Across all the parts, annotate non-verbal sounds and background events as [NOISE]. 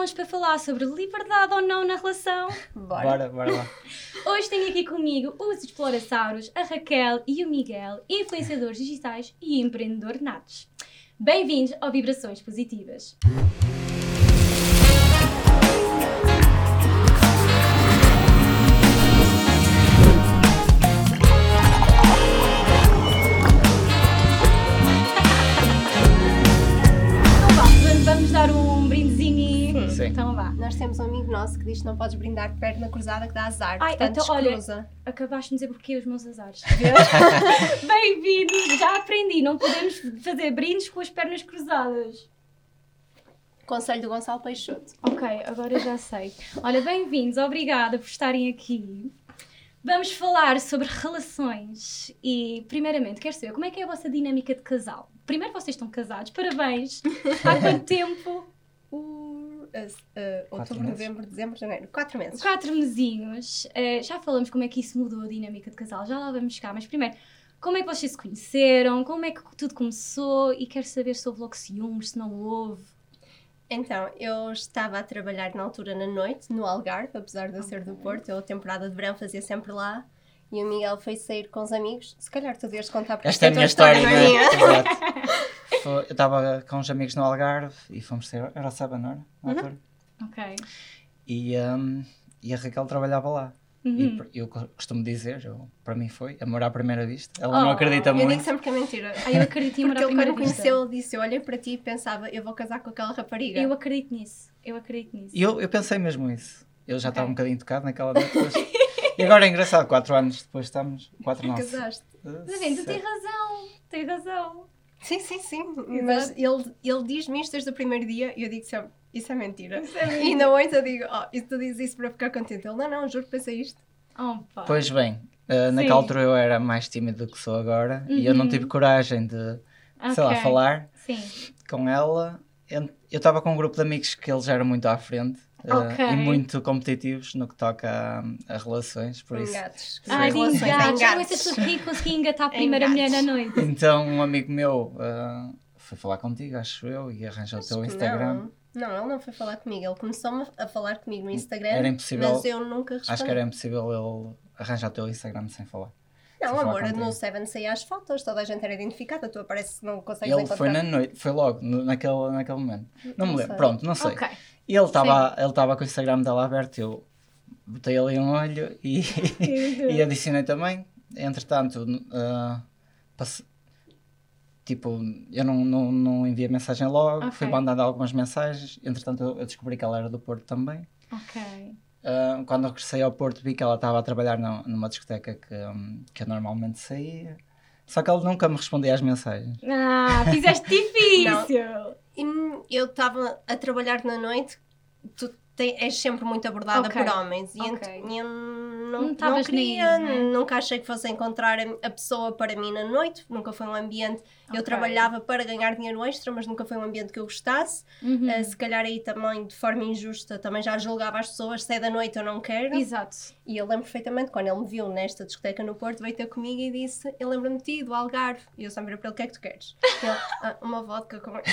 prontos para falar sobre liberdade ou não na relação? Bora. Bora, bora lá. [LAUGHS] Hoje tenho aqui comigo os Explorasauros, a Raquel e o Miguel, influenciadores digitais e empreendedor natos. Bem-vindos ao Vibrações Positivas. Temos um amigo nosso que diz que não podes brindar de perna cruzada que dá azar. Ai, portanto, então, olha-. Acabaste de dizer porque os meus azares. [LAUGHS] Bem-vindos! Já aprendi, não podemos fazer brindes com as pernas cruzadas. Conselho do Gonçalo Peixoto. Ok, agora já sei. Olha, bem-vindos, obrigada por estarem aqui. Vamos falar sobre relações e, primeiramente, quero saber como é que é a vossa dinâmica de casal. Primeiro, vocês estão casados, parabéns! Há quanto [LAUGHS] tempo? Uh, uh, uh, outubro, meses. novembro, dezembro, janeiro. Quatro meses. Quatro mesinhos. Eh, já falamos como é que isso mudou a dinâmica de casal, já lá vamos chegar, mas primeiro, como é que vocês se conheceram? Como é que tudo começou? E quero saber se houve logo ciúmes, se não houve. Então, eu estava a trabalhar na altura na noite, no Algarve, apesar de eu ser do. Porto. Eu, a temporada de verão, fazia sempre lá. E o Miguel foi sair com os amigos. Se calhar tu deves contar porque Esta é a tua minha história, não não é é? minha. Exato. [LAUGHS] Foi- Eu estava com uns amigos no Algarve e fomos ter. Saba, não era? Na altura. Ok. E, hum, e a Raquel trabalhava lá. E Uhum. pr- eu co- costumo dizer, eu, para mim foi amor à primeira vista. Ela não Oh, acredita Eu digo muito. sempre que é mentira. Ah, eu acredito em amor Porque à ele, primeira quando vista. conheceu, ele disse: Eu olhei para ti e pensava, eu vou casar com aquela rapariga. Eu acredito nisso. Eu acredito nisso. E eu, eu pensei mesmo isso. Eu já estava Ok. um bocadinho tocado naquela noite. [LAUGHS] E agora é engraçado, quatro anos depois estamos. Quatro não. Casaste. Mas bem, tu tens razão. Tens razão. Sim, sim, sim. Mas ele, ele diz-me isto desde o primeiro dia e eu digo sempre: Isso é mentira. Isso é E mentira. ainda hoje eu digo: Oh, e tu dizes isso para ficar contente. Ele: Não, não, juro que pensei isto. Oh. Pois bem, uh, naquela altura eu era mais tímido do que sou agora e eu não Uhum. tive coragem de, sei lá, falar Sim. com ela. Eu estava com um grupo de amigos que eles eram muito à frente uh, Ok. e muito competitivos no que toca a, a relações, por isso. Engates. Ai, de Relações, engates. Já engates. conheces tudo que consegui engatar a primeira mulher na noite. Então um amigo meu uh, foi falar contigo, acho eu, e arranjou o teu Instagram. Não. não, ele não foi falar comigo. Ele começou a falar comigo no Instagram. Era impossível- Mas eu nunca respondi. Acho que era impossível ele arranjar o teu Instagram sem falar. Não, sem amor, no Seven saía as fotos, toda a gente era identificada. Tu aparece que não consegues Ele encontrar. foi na noite, foi logo, naquele, naquele momento. Não me Não lembro, sei. pronto, não sei. Ok. E ele estava ele estava com o Instagram dela aberto, eu botei ali um olho e, [LAUGHS] e adicionei também. Entretanto, uh, passe- tipo, eu não, não, não enviei mensagem logo, Ok. fui mandando algumas mensagens. Entretanto, eu, descobri que ela era do Porto também. Ok. Uh, quando eu regressei ao Porto, vi que ela estava a trabalhar na- numa discoteca que, um, que eu normalmente saía. Só que ele nunca me respondia às mensagens. Ah, fizeste [LAUGHS] difícil. Eu estava a trabalhar na noite, tu te- és sempre muito abordada Ok. por homens. E Ok. ent- e eu Não não, não, queria, nem né? nunca achei que fosse encontrar a, pessoa para mim na noite, nunca foi um ambiente. Eu Ok. trabalhava para ganhar dinheiro extra, mas nunca foi um ambiente que eu gostasse. Uhum. Uh, se calhar aí também, de forma injusta, também já julgava as pessoas, se é da noite eu não quero. Exato. E eu lembro perfeitamente, quando ele me viu nesta discoteca no Porto, veio ter comigo e disse: Eu lembro-me de ti, do Algarve. E eu sempre virei para ele: O que é que tu queres? E ele: "Ah, Uma vodka com. "Ok." [LAUGHS]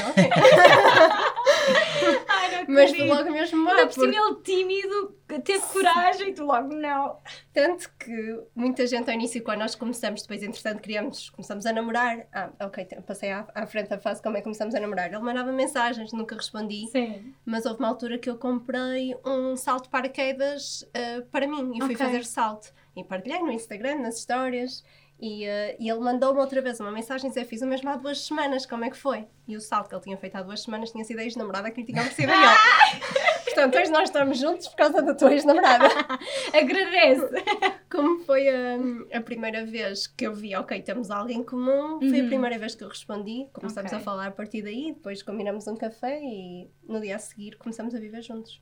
Ai, Mas logo mesmo Ainda mal. por cima ele tímido, teve coragem tu logo não. Tanto que muita gente ao início, quando nós começamos, depois entretanto criamos, começamos a namorar. Ah, ok, passei à, à frente a fase como é que começamos a namorar. Ele mandava mensagens, nunca respondi. Sim. Mas houve uma altura que eu comprei um salto de paraquedas ah, para mim fui Ok. fazer salto. E partilhei no Instagram, nas histórias. E, ah, e ele mandou-me outra vez uma mensagem dizer: Fiz o mesmo há duas semanas, como é que foi? E o salto que ele tinha feito há duas semanas tinha sido a ex-namorada que lhe tinha oferecido a ele. [LAUGHS] Portanto, hoje nós estamos juntos por causa da tua ex-namorada. [LAUGHS] Agradece. Como foi a, a primeira vez que eu vi, ok, temos alguém em comum, foi a Uhum. primeira vez que eu respondi. Começamos Ok. a falar a partir daí, depois combinamos um café e no dia a seguir começamos a viver juntos.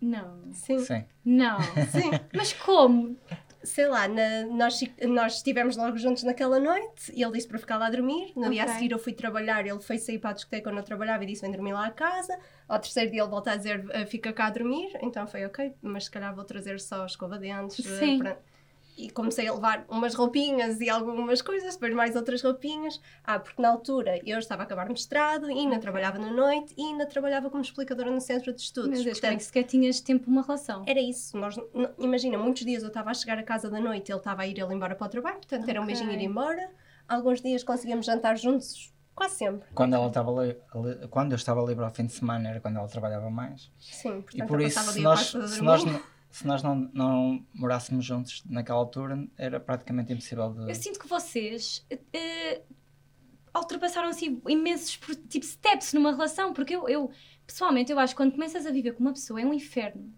Não. Sim, Sim. Não. [LAUGHS] sim. Mas como? Sei lá, na- nós, nós estivemos logo juntos naquela noite e ele disse para ficar lá a dormir. No dia a seguir eu fui trabalhar, ele foi sair para a discoteca onde eu trabalhava e disse: Vem dormir lá a casa. Ao terceiro dia ele volta a dizer: "Ah, Fica cá a dormir. Então foi ok, mas se calhar vou trazer só a escova de dentes. ah, Sim. para- e comecei a levar umas roupinhas e algumas coisas, depois mais outras roupinhas. Ah, porque na altura eu estava a acabar mestrado, e ainda trabalhava na noite e ainda trabalhava como explicadora no centro de estudos. Meu Deus, como é Portanto, que sequer tinhas tempo uma relação? era isso. Nós, imagina, muitos dias eu estava a chegar a casa da noite, ele estava a ir ele embora para o trabalho, portanto era um beijinho ir embora. Alguns dias conseguíamos jantar juntos, quase sempre. Quando, ela estava quando eu estava livre ao fim de semana era quando ela trabalhava mais. Sim, portanto E por eu isso, se nós, se dormir. nós, [LAUGHS] se nós não, não morássemos juntos naquela altura, era praticamente impossível de. Eu sinto que vocês eh, ultrapassaram assim imensos tipo steps numa relação, porque eu, eu pessoalmente eu acho que quando começas a viver com uma pessoa é um inferno.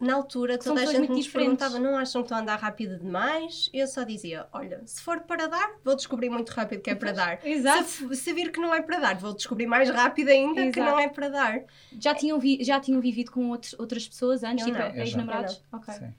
Na altura, São toda a pessoas gente diferentes. perguntava: não acham que estou a andar rápido demais? Eu só dizia: olha, se for para dar, vou descobrir muito rápido que é para dar. [LAUGHS] Exato. Se, se vir que não é para dar, vou descobrir mais rápido ainda que Exato. não é para dar. Já tinham, vi- já tinham vivido com outros, outras pessoas antes, Eu tipo ex-namorados? Ok. Sim.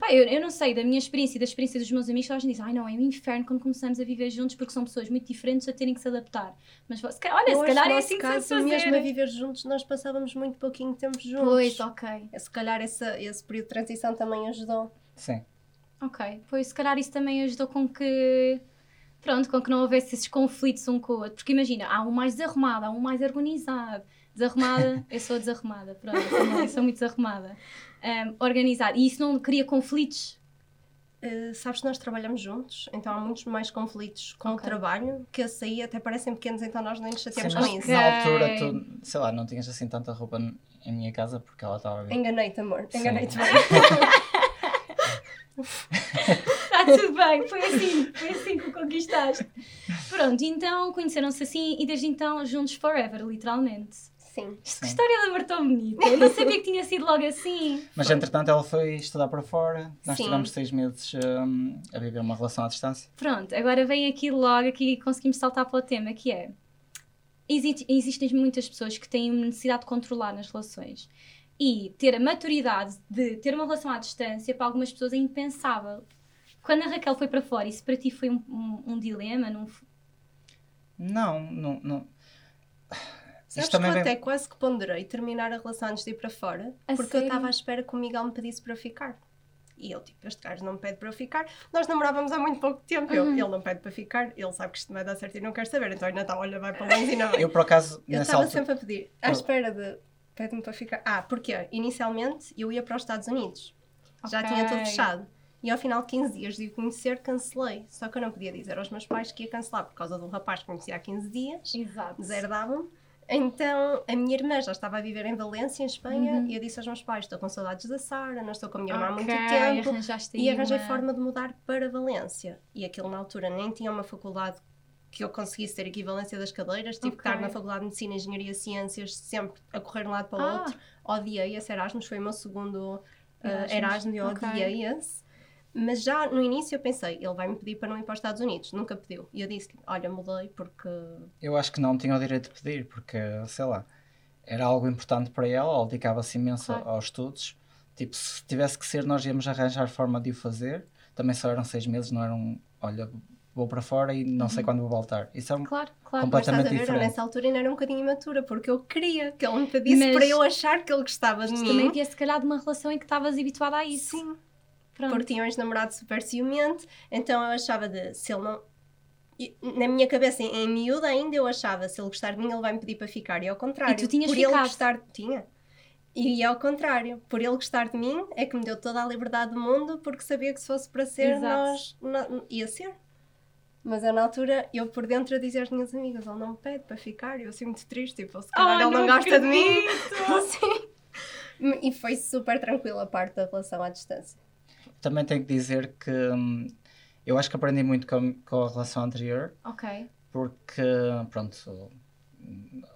Pá, eu, eu não sei, da minha experiência e da experiência dos meus amigos, toda a gente diz, ai não, é um inferno quando começamos a viver juntos porque são pessoas muito diferentes a terem que se adaptar. Mas se calhar, olha, Eu se acho calhar que é assim que nosso se caso, fazer. mesmo a viver juntos, nós passávamos muito pouquinho tempo juntos. Pois, ok. Se calhar essa, esse período de transição também ajudou. Sim. Ok, pois se calhar isso também ajudou com que. Pronto, com que não houvesse esses conflitos um com o outro. Porque imagina, há um mais desarrumado, há um mais organizado. Desarrumada, [LAUGHS] eu sou desarrumada, pronto, eu sou muito desarrumada. Ahm, organizado. E isso não cria conflitos? Uh, sabes que nós trabalhamos juntos, então há muitos mais conflitos com Ok. o trabalho que esse aí até parecem pequenos, então nós nem nos chateamos com isso. Na altura tu, sei lá, não tinhas assim tanta roupa em minha casa porque ela estava a. Enganei-te, amor. Enganei-te bem. [LAUGHS] Está tudo bem, foi assim, foi assim que o conquistaste. Pronto, então conheceram-se assim e desde então juntos forever, literalmente. Sim. Que história de amor tão bonita. Eu não sabia que tinha sido logo assim. Mas entretanto ela foi estudar para fora, nós Sim. tivemos seis meses hum, a viver uma relação à distância. Pronto, agora vem aqui logo, aqui conseguimos saltar para o tema, que é... exi- Existem muitas pessoas que têm necessidade de controlar nas relações. E ter a maturidade de ter uma relação à distância, para algumas pessoas é impensável. Quando a Raquel foi para fora, isso para ti foi um, um- um dilema? Não, não, não. Sabes Isto também que eu vem- até quase que ponderei terminar a relação antes de ir para fora, A porque eu sério? estava à espera que o Miguel me pedisse para ficar. E ele, tipo, este gajo não me pede para eu ficar. Nós namorávamos há muito pouco tempo. Eu, Uhum. ele não pede para ficar, ele sabe que isto não vai dar certo e não quer saber. Então ainda está, olha, vai para longe e não vai. Eu por acaso, Eu estava altura. sempre a pedir, à Eu- espera de pede-me para ficar. Ah, porque inicialmente eu ia para os Estados Unidos. Já Ok. tinha tudo fechado. E ao final de 15 dias de o conhecer, cancelei. Só que eu não podia dizer aos meus pais que ia cancelar por causa de um rapaz que conhecia há 15 dias. Exato. Deserdavam-me. Então a minha irmã já estava a viver em Valência, em Espanha, Uhum. e eu disse aos meus pais: estou com saudades da Sara, não estou com a minha irmã há muito tempo. E arranjei uma- forma de mudar para Valência. E aquilo na altura nem tinha uma faculdade que eu conseguisse ter equivalência das cadeiras. Tive que Ok. estar na Faculdade de Medicina, Engenharia e Ciências, sempre a correr de um lado para o Ah. outro. Odiei esse Erasmus, foi o meu segundo uh, Erasmus, Erasmus e eu ok. odiei esse. Mas já no início eu pensei, ele vai me pedir para não ir para os Estados Unidos. Nunca pediu. E eu disse, olha, mudei porque Eu acho que não tinha o direito de pedir, porque, sei lá, era algo importante para ela, ela dedicava-se imenso Claro. aos estudos. Tipo, se tivesse que ser, nós íamos arranjar forma de o fazer. Também só eram seis meses, não eram, olha, vou para fora e não Uhum. sei quando vou voltar. Isso é um Claro, claro. Complet- Mas estás a Completamente ver, eu diferente. nessa altura ainda era um bocadinho imatura, porque eu queria que ele me pedisse Mas- para eu achar que ele gostava de mim. também havia se calhar de uma relação em que estavas habituada a isso. Sim, Pronto. porque tinha um ex-namorado super ciumento, então eu achava de, se ele não... e, Na minha cabeça, em, em miúda ainda, eu achava, se ele gostar de mim, ele vai me pedir para ficar, e ao contrário. E tu tinhas por ficado? ele gostar... Tinha. E ao contrário, por ele gostar de mim, é que me deu toda a liberdade do mundo, porque sabia que se fosse para ser, Exato. nós... nó- ia ser. Mas eu, na altura, eu por dentro a dizer às minhas amigas, ele não me pede para ficar, e eu muito triste, tipo, se calhar Ai, ele não, não gosta de mim. [LAUGHS] Sim. E foi super tranquila a parte da relação à distância. Também tenho que dizer que hum, eu acho que aprendi muito com, com a relação anterior, Ok. porque, pronto,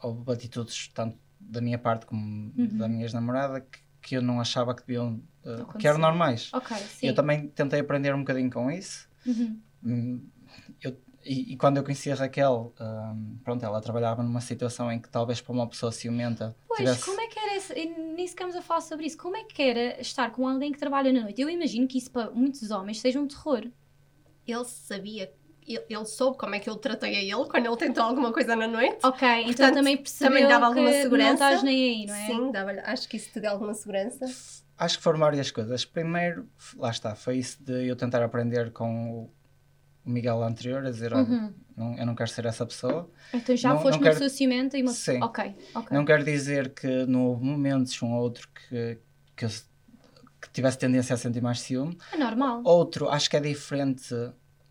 houve atitudes tanto da minha parte como da minha ex-namorada que, que eu não achava que deviam, uh, que eram normais. Ok, sim. Eu também tentei aprender um bocadinho com isso. Uhum. E, e quando eu conheci a Raquel, hum, pronto, ela trabalhava numa situação em que talvez para uma pessoa ciumenta Pois, tivesse... como é que era esse, e nem sequer a falar sobre isso, como é que era estar com alguém que trabalha na noite? Eu imagino que isso para muitos homens seja um terror. Ele sabia, ele, ele soube como é que eu tratei a ele quando ele tentou alguma coisa na noite. Ok, então Portanto, também percebeu também dava alguma que não segurança. estás nem aí, não é? Sim, dava acho que isso te deu alguma segurança. Acho que foram várias coisas. Primeiro, lá está, foi isso de eu tentar aprender com o Miguel anterior, a dizer, Uhum. não, eu não quero ser essa pessoa. Então já Não- foste não uma quero- e uma Sim. Ok, ok. Não quero dizer que não houve momentos, um ou outro, que, que, eu que tivesse tendência a sentir mais ciúme. É normal. Outro, acho que é diferente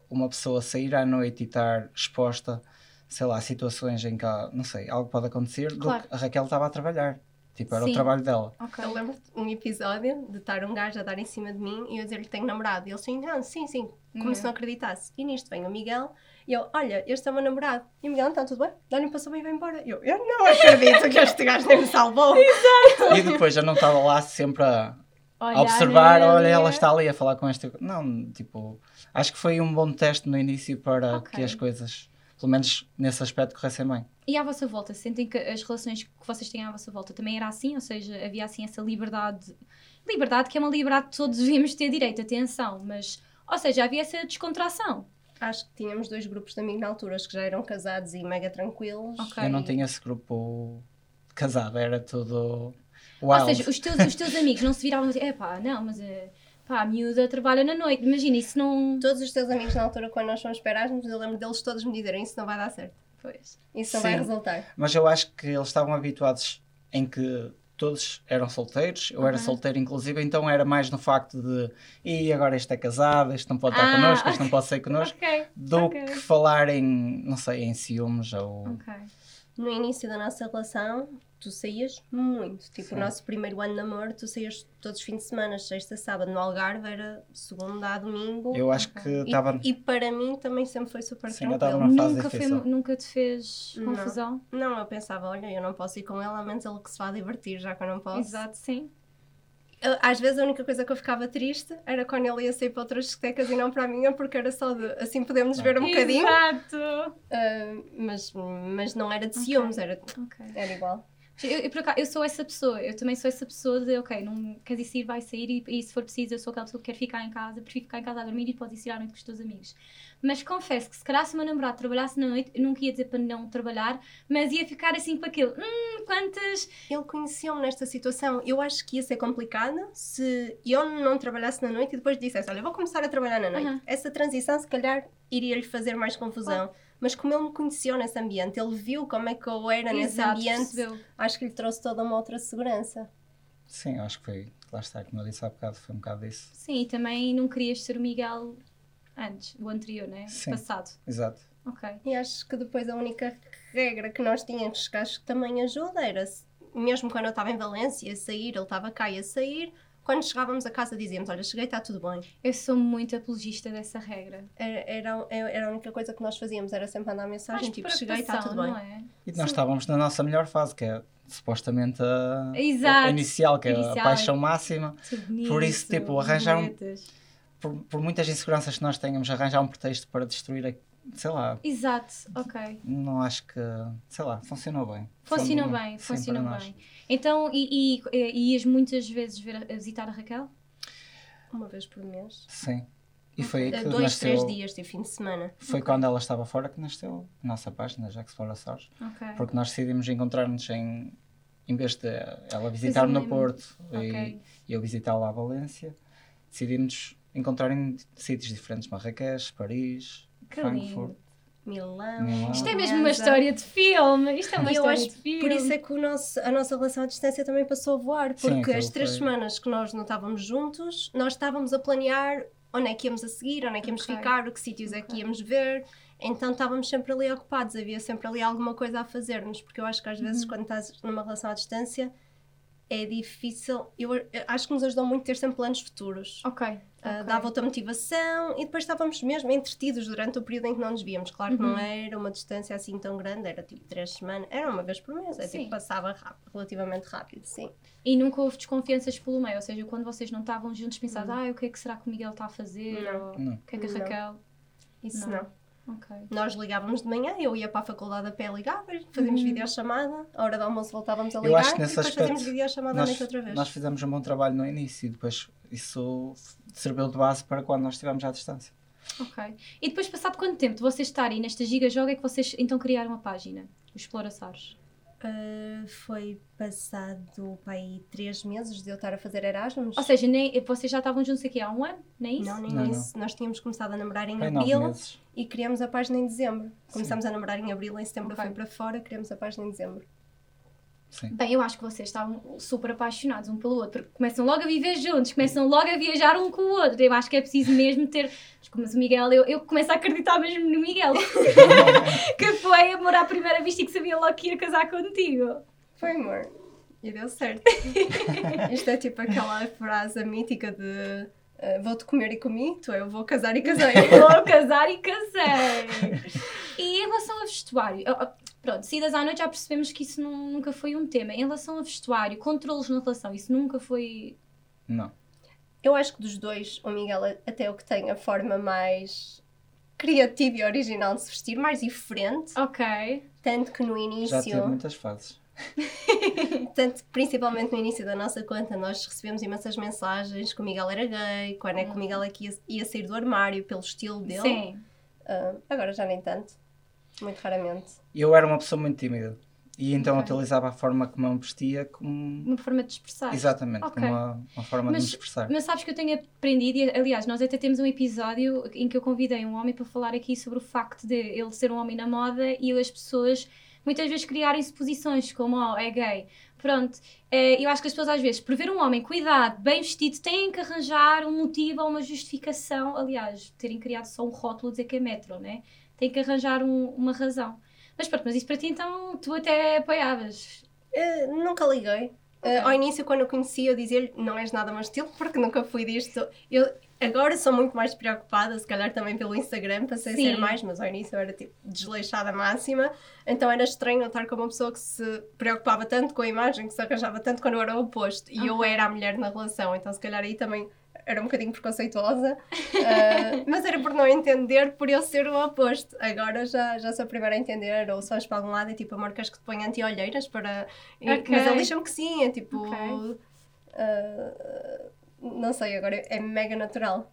uma pessoa sair à noite e estar exposta, sei lá, a situações em que, não sei, algo pode acontecer, Claro. do que a Raquel estava a trabalhar. Tipo, era Sim. o trabalho dela. Ok. Eu lembro de um episódio de estar um gajo a dar em cima de mim e eu dizer-lhe que tenho namorado. E ele assim, não, sim, sim, como Hum. se não acreditasse. E nisto vem o Miguel e eu, olha, este é o meu namorado. E o Miguel, então, tudo bem? Dá-lhe um passou e vai embora. Eu, eu não acredito que este gajo nem me salvou. [LAUGHS] E depois eu não estava lá sempre a, a Olhar observar, nele, olha, ela é. está ali a falar com este. Não, tipo, acho que foi um bom teste no início para Ok. que as coisas, pelo menos nesse aspecto, corressem bem. E à vossa volta, sentem que as relações que vocês têm à vossa volta também era assim? Ou seja, havia assim essa liberdade. Liberdade que é uma liberdade que todos [LAUGHS] devíamos ter direito, atenção, mas. Ou seja, havia essa descontração. Acho que tínhamos dois grupos de amigos na altura, os que já eram casados e mega tranquilos. Ok. Eu não tinha esse grupo casado, era tudo. Ou Wild. seja, os teus, os teus amigos não se viravam assim, é pá, não, mas é, pá, a miúda trabalha na noite. Imagina, isso não. Todos os teus amigos na altura, quando nós fomos para Erasmus, eu lembro deles todos me dizerem isso não vai dar certo. Pois. Isso não vai Sim. resultar. Mas eu acho que eles estavam habituados em que todos eram solteiros, eu era solteiro inclusive, então era mais no facto de e agora este é casado, este não pode estar Ah, connosco, este não pode sair connosco, [LAUGHS] Ok. do ok. que falar em, não sei, em ciúmes ou. Ok. No início da nossa relação, tu saías muito. Tipo, Sim. o nosso primeiro ano de namoro, tu saías todos os fins de semana, sexta, sábado, no Algarve, era segunda a domingo. Eu acho que E, estava. e para mim também sempre foi super Sim, tranquilo. estava numa fase Nunca, foi, nunca te fez Não. confusão? Não, eu pensava, olha, eu não posso ir com ela, a menos ele que se vá divertir, já que eu não posso. Exato, sim. Às vezes a única coisa que eu ficava triste era quando ele ia sair para outras discotecas e não para a minha, porque era só de assim podemos ver um bocadinho. Exato. Ah, mas, mas não era de ciúmes, era, Ok. era igual. Eu, eu, acaso, eu sou essa pessoa, eu também sou essa pessoa de, ok, não queres ir sair, vai sair e, e se for preciso eu sou aquela pessoa que quer ficar em casa, prefiro ficar em casa a dormir e podes ir à noite com os teus amigos. Mas confesso que se calhar se o meu namorado trabalhasse na noite, eu nunca ia dizer para não trabalhar, mas ia ficar assim com aquilo, hum, quantas... Ele conheceu-me nesta situação. Eu acho que ia ser complicado se eu não trabalhasse na noite e depois dissesse: Olha, vou começar a trabalhar na noite. Aham. Essa transição, se calhar, iria-lhe fazer mais confusão. Mas como ele me conheceu nesse ambiente, ele viu como é que eu era nesse Exato, ambiente, percebeu. acho que lhe trouxe toda uma outra segurança. Sim, acho que foi. Lá está, como eu disse há bocado, foi um bocado isso. Sim, e também não querias ser o Miguel antes, o anterior, né? Sim. Passado. Exato. Ok. E acho que depois a única regra que nós tínhamos, que acho que também ajuda, era mesmo quando eu estava em Valência a sair, ele estava cá e a sair, quando chegávamos a casa dizíamos: Olha, cheguei, está tudo bem. Eu sou muito apologista dessa regra. Era, era, era a única coisa que nós fazíamos, era sempre mandar mensagem Acho tipo: Cheguei, está tudo bem. é? E nós estávamos na nossa melhor fase, que é supostamente a, Exato. a inicial, que é Inicial. a paixão máxima. Bonito, Por isso, tipo, arranjar um-. Por, por muitas inseguranças que nós tenhamos, arranjar um pretexto para destruir, a- sei lá, Exato, ok. não acho que, sei lá, funcionou bem. Funcionou bem, funcionou nós. bem. Então, e, e, e ias muitas vezes ver, visitar a Raquel? Uma vez por mês. Sim. E foi aí que Dois, nasceu, três dias de fim de semana. foi quando ela estava fora que nasceu a nossa página, já Explorações. Ok. Porque nós decidimos encontrar-nos em, em vez de ela visitar no. Porto e, e eu visitá-la à Valência, decidimos encontrar em sítios diferentes, Marrakech, Paris, Que Frankfurt. lindo. Milão. Milão. Isto é mesmo uma história de filme. Isto é uma eu história acho de filme. Por isso é que o nosso, a nossa relação à distância também passou a voar, Sim, porque aquilo as três foi- semanas que nós não estávamos juntos, nós estávamos a planear onde é que íamos a seguir, onde é que íamos Ok. ficar, que sítios é que íamos ver. Então estávamos sempre ali ocupados, havia sempre ali alguma coisa a fazermos, porque eu acho que às Uhum. vezes quando estás numa relação à distância é difícil. Eu, eu acho que nos ajudou muito ter sempre planos futuros. Ok. Uh, ok. dava outra motivação e depois estávamos mesmo entretidos durante o período em que não nos víamos. Claro que Uhum. não era uma distância assim tão grande, era tipo três semanas, era uma vez por mês, é Sim. tipo passava rápido, relativamente rápido, sim. E nunca houve desconfianças pelo meio, ou seja, quando vocês não estavam juntos, pensavam, ah, o que é que será que o Miguel está a fazer? Não. Ou, Não. O que é que a Não. Raquel. Isso Não. não. Ok. Nós ligávamos de manhã, eu ia para a faculdade a pé ligar, fazíamos Uhum. videochamada, a hora do almoço voltávamos a Eu ligar acho que e depois fazíamos aspecto videochamada à Nós, noite outra vez. nós fizemos um bom trabalho no início e depois isso serviu de base para quando nós estivemos à distância. Ok. E depois, passado quanto tempo de vocês estarem nesta giga joga, é que vocês então criaram a página, o Exploraçares? Uh, foi passado para aí três meses de eu estar a fazer Erasmus. Ou seja, nem, vocês já estavam juntos aqui há um ano, não é isso? Não, nem Não, isso. Nós tínhamos começado a namorar em Foi abril e criamos a página em dezembro. Começámos a namorar em abril, em setembro Ok. eu fui para fora, criamos a página em dezembro. Sim. Bem, eu acho que vocês estavam super apaixonados um pelo outro. Começam logo a viver juntos, começam logo a viajar um com o outro. Eu acho que é preciso mesmo ter. Mas o Miguel, eu, eu começo a acreditar mesmo no Miguel. [LAUGHS] que foi amor à primeira vista e que sabia logo que ia casar contigo. Foi amor. E deu certo. [LAUGHS] Isto é tipo aquela frase mítica de eh, vou-te comer e comi, tu eu vou casar e casei. [LAUGHS] Vou casar e casei. E em relação ao vestuário, pronto, saídas à noite já percebemos que isso nu- nunca foi um tema. Em relação ao vestuário, controles na relação, isso nunca foi. Não. Eu acho que dos dois, o Miguel é até o que tem a forma mais criativa e original de se vestir, mais diferente. Ok. Tanto que no Já tive início, muitas fases. [LAUGHS] tanto que principalmente no início da nossa conta, nós recebemos imensas mensagens que o Miguel era gay, quando é que o Miguel é que ia, ia sair do armário pelo estilo dele. Sim. Ah, agora já nem tanto. Muito raramente. Eu era uma pessoa muito tímida. E então Ok. utilizava a forma como eu me vestia como. Uma forma de expressar. Exatamente, Ok. como uma, uma forma Mas- de me expressar. Mas sabes que eu tenho aprendido, e aliás, nós até temos um episódio em que eu convidei um homem para falar aqui sobre o facto de ele ser um homem na moda e as pessoas muitas vezes criarem suposições como, oh, é gay. Pronto, eh, eu acho que as pessoas às vezes, por ver um homem cuidado, bem vestido, têm que arranjar um motivo ou uma justificação. Aliás, terem criado só um rótulo dizer que é metro, né? Têm que arranjar um- uma razão. Mas pronto, mas isso para ti então, tu até apoiavas. Ah, nunca liguei. Ah, Ok. ao início, quando eu conhecia, eu dizia-lhe não és nada meu estilo, [LAUGHS] porque nunca fui disto. Eu agora sou muito mais preocupada, se calhar também pelo Instagram, passei Sim. a ser mais, mas ao início eu era tipo desleixada máxima. Então era estranho eu estar com uma pessoa que se preocupava tanto com a imagem, que se arranjava tanto quando eu era o oposto. E eu Ok. era a mulher na relação, então se calhar aí também era um bocadinho preconceituosa, Ah, [LAUGHS] mas era por não entender por eu ser o oposto. Agora já, já sou a primeira a entender, ou só para algum lado e tipo, queres que te ponha anti-olheiras para. e- Ok. Mas ele diz-me que sim, é tipo. Ok. ah, não sei, agora é mega natural.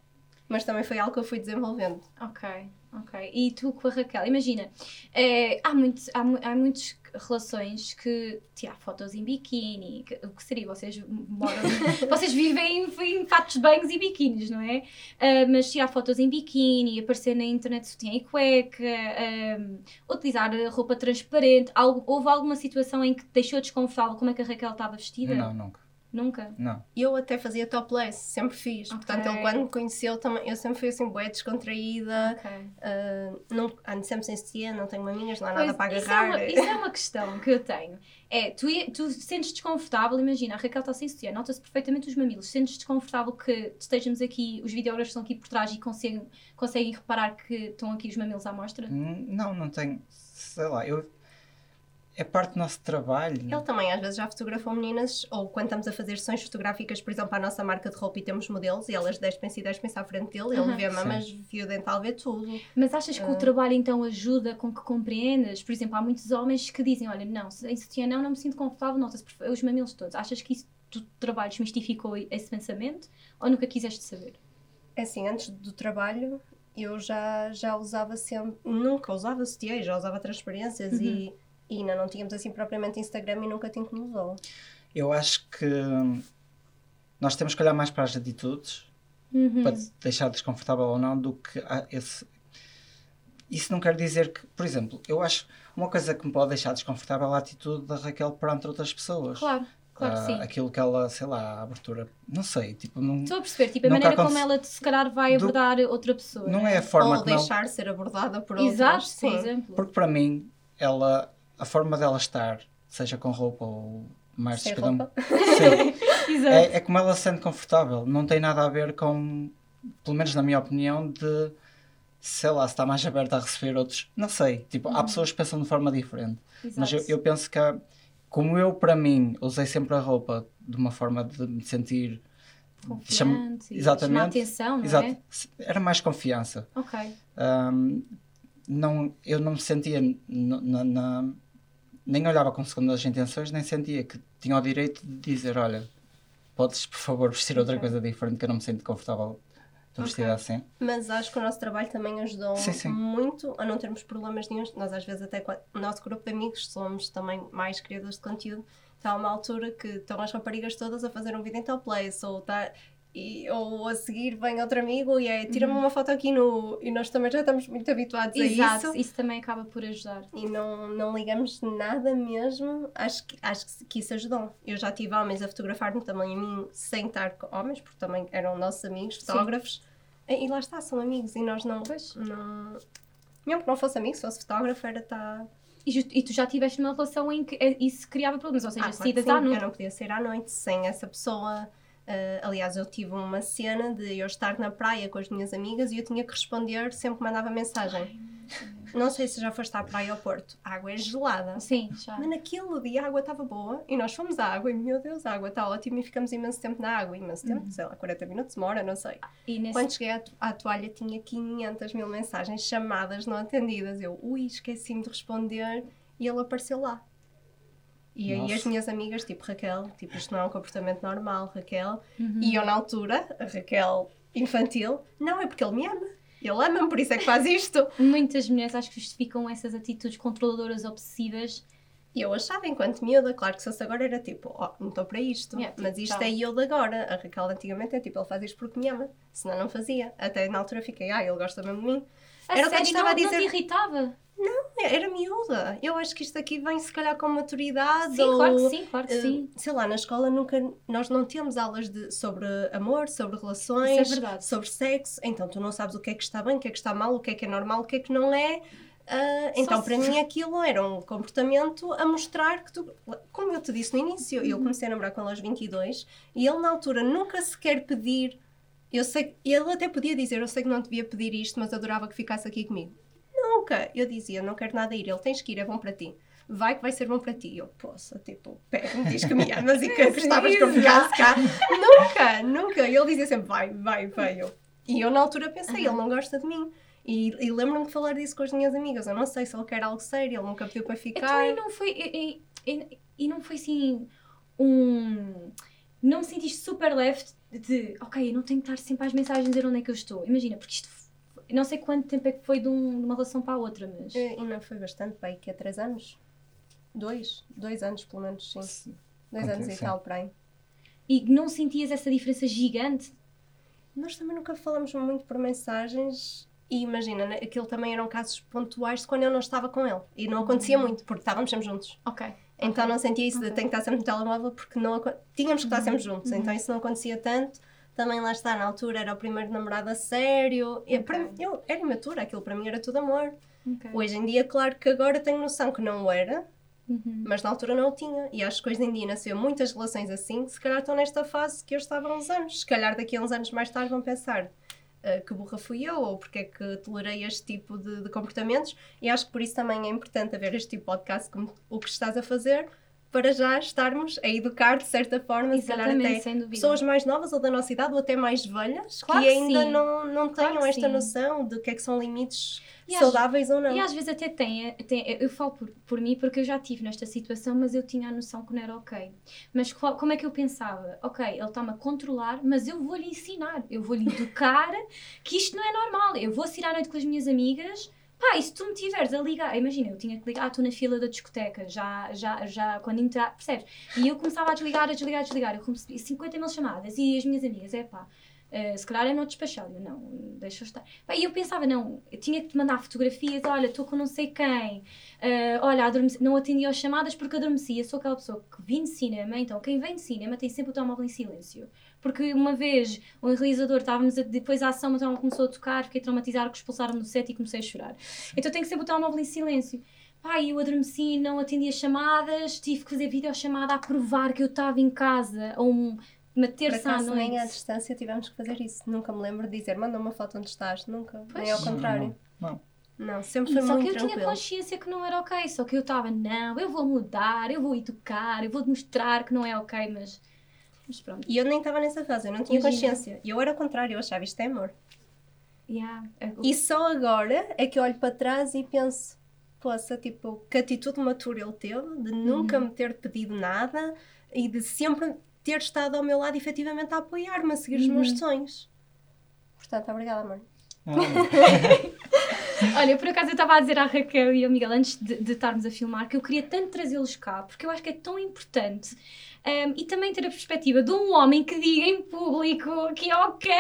Mas também foi algo que eu fui desenvolvendo. Ok, ok. E tu com a Raquel, imagina, eh, há, muitos, há, há muitas relações que tirar fotos em biquíni, o que seria? Vocês moram, [LAUGHS] vocês vivem em, em fatos de banhos e biquínis, não é? Ah, mas tirar fotos em biquíni, aparecer na internet sutiã e cueca, ah, utilizar roupa transparente, algo, houve alguma situação em que deixou desconfortável como é que a Raquel estava vestida? Não, nunca. Nunca? Não. Eu até fazia topless, sempre fiz. Ok. Portanto, ele quando me conheceu também, eu sempre fui assim, bué, descontraída. Ok. ah, não, ando sempre sem sutiã, não tenho maminhas, não há nada Pois, para isso, é agarrar. uma, isso é [LAUGHS] uma questão que eu tenho. É, tu, tu sentes desconfortável, imagina, a Raquel está sem sutiã, nota-se perfeitamente os mamilos. Sentes desconfortável que estejamos aqui, os videógrafos estão aqui por trás e conseguem, conseguem reparar que estão aqui os mamilos à mostra? Não, não tenho. Sei lá, eu. É parte do nosso trabalho. Ele também às vezes já fotografou meninas, ou quando estamos a fazer sessões fotográficas, por exemplo, à nossa marca de roupa e temos modelos e elas despem-se e despem-se à frente dele, ele vê Sim. mamas, fio dental, vê tudo. Mas achas que o Ah. trabalho então ajuda com que compreendas? Por exemplo, há muitos homens que dizem: Olha, não, em sutiã não, não me sinto confortável, nota-se perfe- os mamilos todos. Achas que isso do trabalho desmistificou esse pensamento ou nunca quiseste saber? É assim, antes do trabalho eu já, já usava sempre, nunca usava sutiã, já usava transparências Uhum. e, e ainda não tínhamos assim propriamente Instagram e nunca te incomodou. Eu acho que nós temos que olhar mais para as atitudes Uhum. para deixar desconfortável ou não do que a- esse. Isso não quer dizer que, por exemplo, eu acho uma coisa que me pode deixar desconfortável é a atitude da Raquel perante outras pessoas. Claro, claro que Ah, sim. Aquilo que ela, sei lá, a abertura, não sei, tipo, não, Estou a perceber, tipo, a maneira como ela se calhar vai Do- abordar outra pessoa. não né? é a forma ou não, deixar ser abordada por outras. Exato, por sim. exemplo. porque para mim, ela, a forma dela estar, seja com roupa ou mais Sem cada um- roupa. Sim, [LAUGHS] Exato. é, é como ela se sente confortável, não tem nada a ver com, pelo menos na minha opinião, de sei lá, se está mais aberta a receber outros, não sei, tipo, há pessoas que pensam de forma diferente. Mas eu, Exato. eu penso que, há- como eu, para mim, usei sempre a roupa de uma forma de me sentir. chama- Confiante, e exatamente. chamar atenção, não Exato, é? era mais confiança. Ok. Ahm, não, eu não me sentia. na- na- nem olhava com segundas intenções, nem sentia que tinha o direito de dizer: Olha, podes, por favor, vestir outra Ok. coisa diferente que eu não me sinto confortável Estou vestida assim. Mas acho que o nosso trabalho também ajudou Sim, sim. muito a não termos problemas nenhums. Nós, às vezes, até com o nosso grupo de amigos, somos também mais criadores de conteúdo. Está uma altura que estão as raparigas todas a fazer um vídeo em top place, ou, tá, e, ou a seguir vem outro amigo e é tira-me uma foto aqui no. E nós também já estamos muito habituados a Exato, isso. isso também acaba por ajudar. E não, não ligamos nada mesmo. Acho que, acho que- isso ajudou. Eu já tive homens a fotografar-me também a mim sem estar com homens, porque também eram nossos amigos, fotógrafos. E, e lá está, são amigos. E nós não. Pois. não mesmo que não fosse amigo, se fosse fotógrafo, era estar. E, tu já tiveste uma relação em que eh, isso criava problemas, ou seja, Ah, claro saídas sim. à Eu noite. não podia sair à noite sem essa pessoa. Ah, aliás, eu tive uma cena de eu estar na praia com as minhas amigas e eu tinha que responder sempre que mandava mensagem. Não sei se já foste à praia ou Porto. A água é gelada. Sim, já. Mas naquele dia a água estava boa e nós fomos à água e, meu Deus, a água está ótima e ficamos imenso tempo na água. Imenso tempo, sei lá, 40 minutos, uma hora, não sei. E nesse... Quando cheguei à, à toalha tinha 500 mil mensagens, chamadas não atendidas. Eu, ui, esqueci-me de responder e ele apareceu lá. E aí as minhas amigas, tipo Raquel, tipo, isto não é um comportamento normal, Raquel. Uhum. E eu na altura, a Raquel infantil, não, é porque ele me ama. Ele ama-me, por isso é que faz isto. [LAUGHS] Muitas mulheres acho que justificam essas atitudes controladoras obsessivas. E eu achava, enquanto miúda, claro que se fosse agora era tipo, ó, não estou para isto. Yeah, tipo, mas isto tá. é eu de agora. A Raquel antigamente é tipo, ele faz isto porque me ama. Senão não fazia. Até na altura fiquei, ah, ele gosta mesmo de mim. A Era o que eu estava não, a dizer. não te irritava? Era miúda. Eu acho que isto aqui vem se calhar com maturidade. Sim, ou, claro que sim, claro que eh, sim. Sei lá, na escola nunca nós não temos aulas de, sobre amor, sobre relações, é sobre sexo, então tu não sabes o que é que está bem, o que é que está mal, o que é que é normal, o que é que não é. Ah, então, Só para se- mim, aquilo era um comportamento a mostrar que tu. Como eu te disse no início, Uhum. eu comecei a namorar com ele aos 22 e ele, na altura, nunca se quer pedir. Eu sei, ele até podia dizer: Eu sei que não devia pedir isto, mas adorava que ficasse aqui comigo. Nunca! Eu dizia: Não quero nada ir. Ele tens que ir, é bom para ti. Vai que vai ser bom para ti. Eu, poça, tipo, pega-me, diz que me amas e que [LAUGHS] gostavas que eu ficasse cá. nunca, nunca. E ele dizia sempre: Vai, vai, vai. Eu. E eu, na altura, pensei: Ele não gosta de mim. E, e lembro-me de falar disso com as minhas amigas. Eu não sei se ele quer algo sério, ele nunca pediu para Então, ficar. e não foi. E, e- e- e não foi assim. Um. Não me sentiste super leve de. Ok, eu não tenho que estar sempre às mensagens a dizer onde é que eu estou. Imagina, porque isto. Não sei quanto tempo é que foi de, um- de uma relação para a outra, mas. E e não foi bastante, bem, que é três anos? Dois? Dois anos, pelo menos, sim. Dois anos e tal, aí. E não sentias essa diferença gigante? Nós também nunca falamos muito por mensagens e imagina, né, aquilo também eram casos pontuais de quando eu não estava com ele. E não acontecia muito, porque estávamos sempre juntos. Ok. Então não sentia isso de Ok. tenho que estar sempre no telemóvel porque não tínhamos que estar sempre juntos. Então isso não acontecia tanto. Também lá está, na altura era o primeiro namorado a sério. E para mim- eu, era imatura, aquilo para mim era tudo amor. ok. Hoje em dia, claro que agora tenho noção que não era, Uhum. mas na altura não o tinha. E acho que hoje em dia nasceu muitas relações assim, que se calhar estão nesta fase que eu estava há uns anos. Se calhar daqui a uns anos mais tarde vão pensar ah, que burra fui eu, ou porque é que tolerei este tipo de, de comportamentos. E acho que por isso também é importante haver este tipo de podcast como o que estás a fazer, para já estarmos a educar de certa forma, se calhar Exatamente, até pessoas mais novas ou da nossa idade ou até mais velhas Claro que que ainda sim. não, não Claro tenham esta sim. noção de que é que são limites E às- saudáveis ou não. E às vezes até tem eu falo por, por mim porque eu já estive nesta situação, mas eu tinha a noção que não era ok. Mas qual- como é que eu pensava? Ok, ele está-me a controlar, mas eu vou-lhe ensinar, eu vou-lhe educar [LAUGHS] que isto não é normal. Eu vou sair à noite com as minhas amigas. Pá, e se tu me tiveres a ligar, imagina, eu tinha que ligar, ah, estou na fila da discoteca, já, já, já, quando entrar, percebes? E eu começava a desligar, a desligar, a desligar, eu recebi 50 mil chamadas e as minhas amigas, é pá, eh, se calhar é não despachar, eu não, deixa estar. E eu pensava, não, eu tinha que te mandar fotografias, olha, estou com não sei quem, eh, olha, adormeci, não atendi às chamadas porque adormeci, eu sou aquela pessoa que vim de cinema, então quem vem de cinema tem sempre o telemóvel em silêncio. Porque uma vez o realizador estávamos a, depois a ação, o telemóvel começou a tocar, fiquei traumatizada, que expulsaram-me do set e comecei a chorar. Então tenho que sempre o telemóvel em silêncio. Pá, eu adormeci, não atendi as chamadas, tive que fazer videochamada a provar que eu estava em casa, a um, terça à acaso, nem à noite. distância tivemos que fazer isso. Nunca me lembro de dizer, manda uma foto onde estás. Nunca. Pois. Nem ao contrário. Não. Não, sempre E foi só que eu tinha tranquilo. consciência que não era ok, só que eu estava, não, eu vou mudar, eu vou educar, eu vou demonstrar que não é ok, mas, mas pronto. E eu nem estava nessa fase, eu não tinha Imagina. consciência. E eu era o contrário, eu achava isto é amor. Yeah. E só agora é que eu olho para trás e penso, poça, tipo, que atitude matura ele teve, de nunca Uhum. me ter pedido nada e de sempre ter estado ao meu lado efetivamente a apoiar-me, a seguir os Uhum. meus sonhos. Portanto, obrigada, amor. Ah, [LAUGHS] Olha, por acaso eu estava a dizer à Raquel e ao Miguel antes de, de estarmos a filmar que eu queria tanto trazê-los cá porque eu acho que é tão importante um, e também ter a perspectiva de um homem que diga em público que é ok,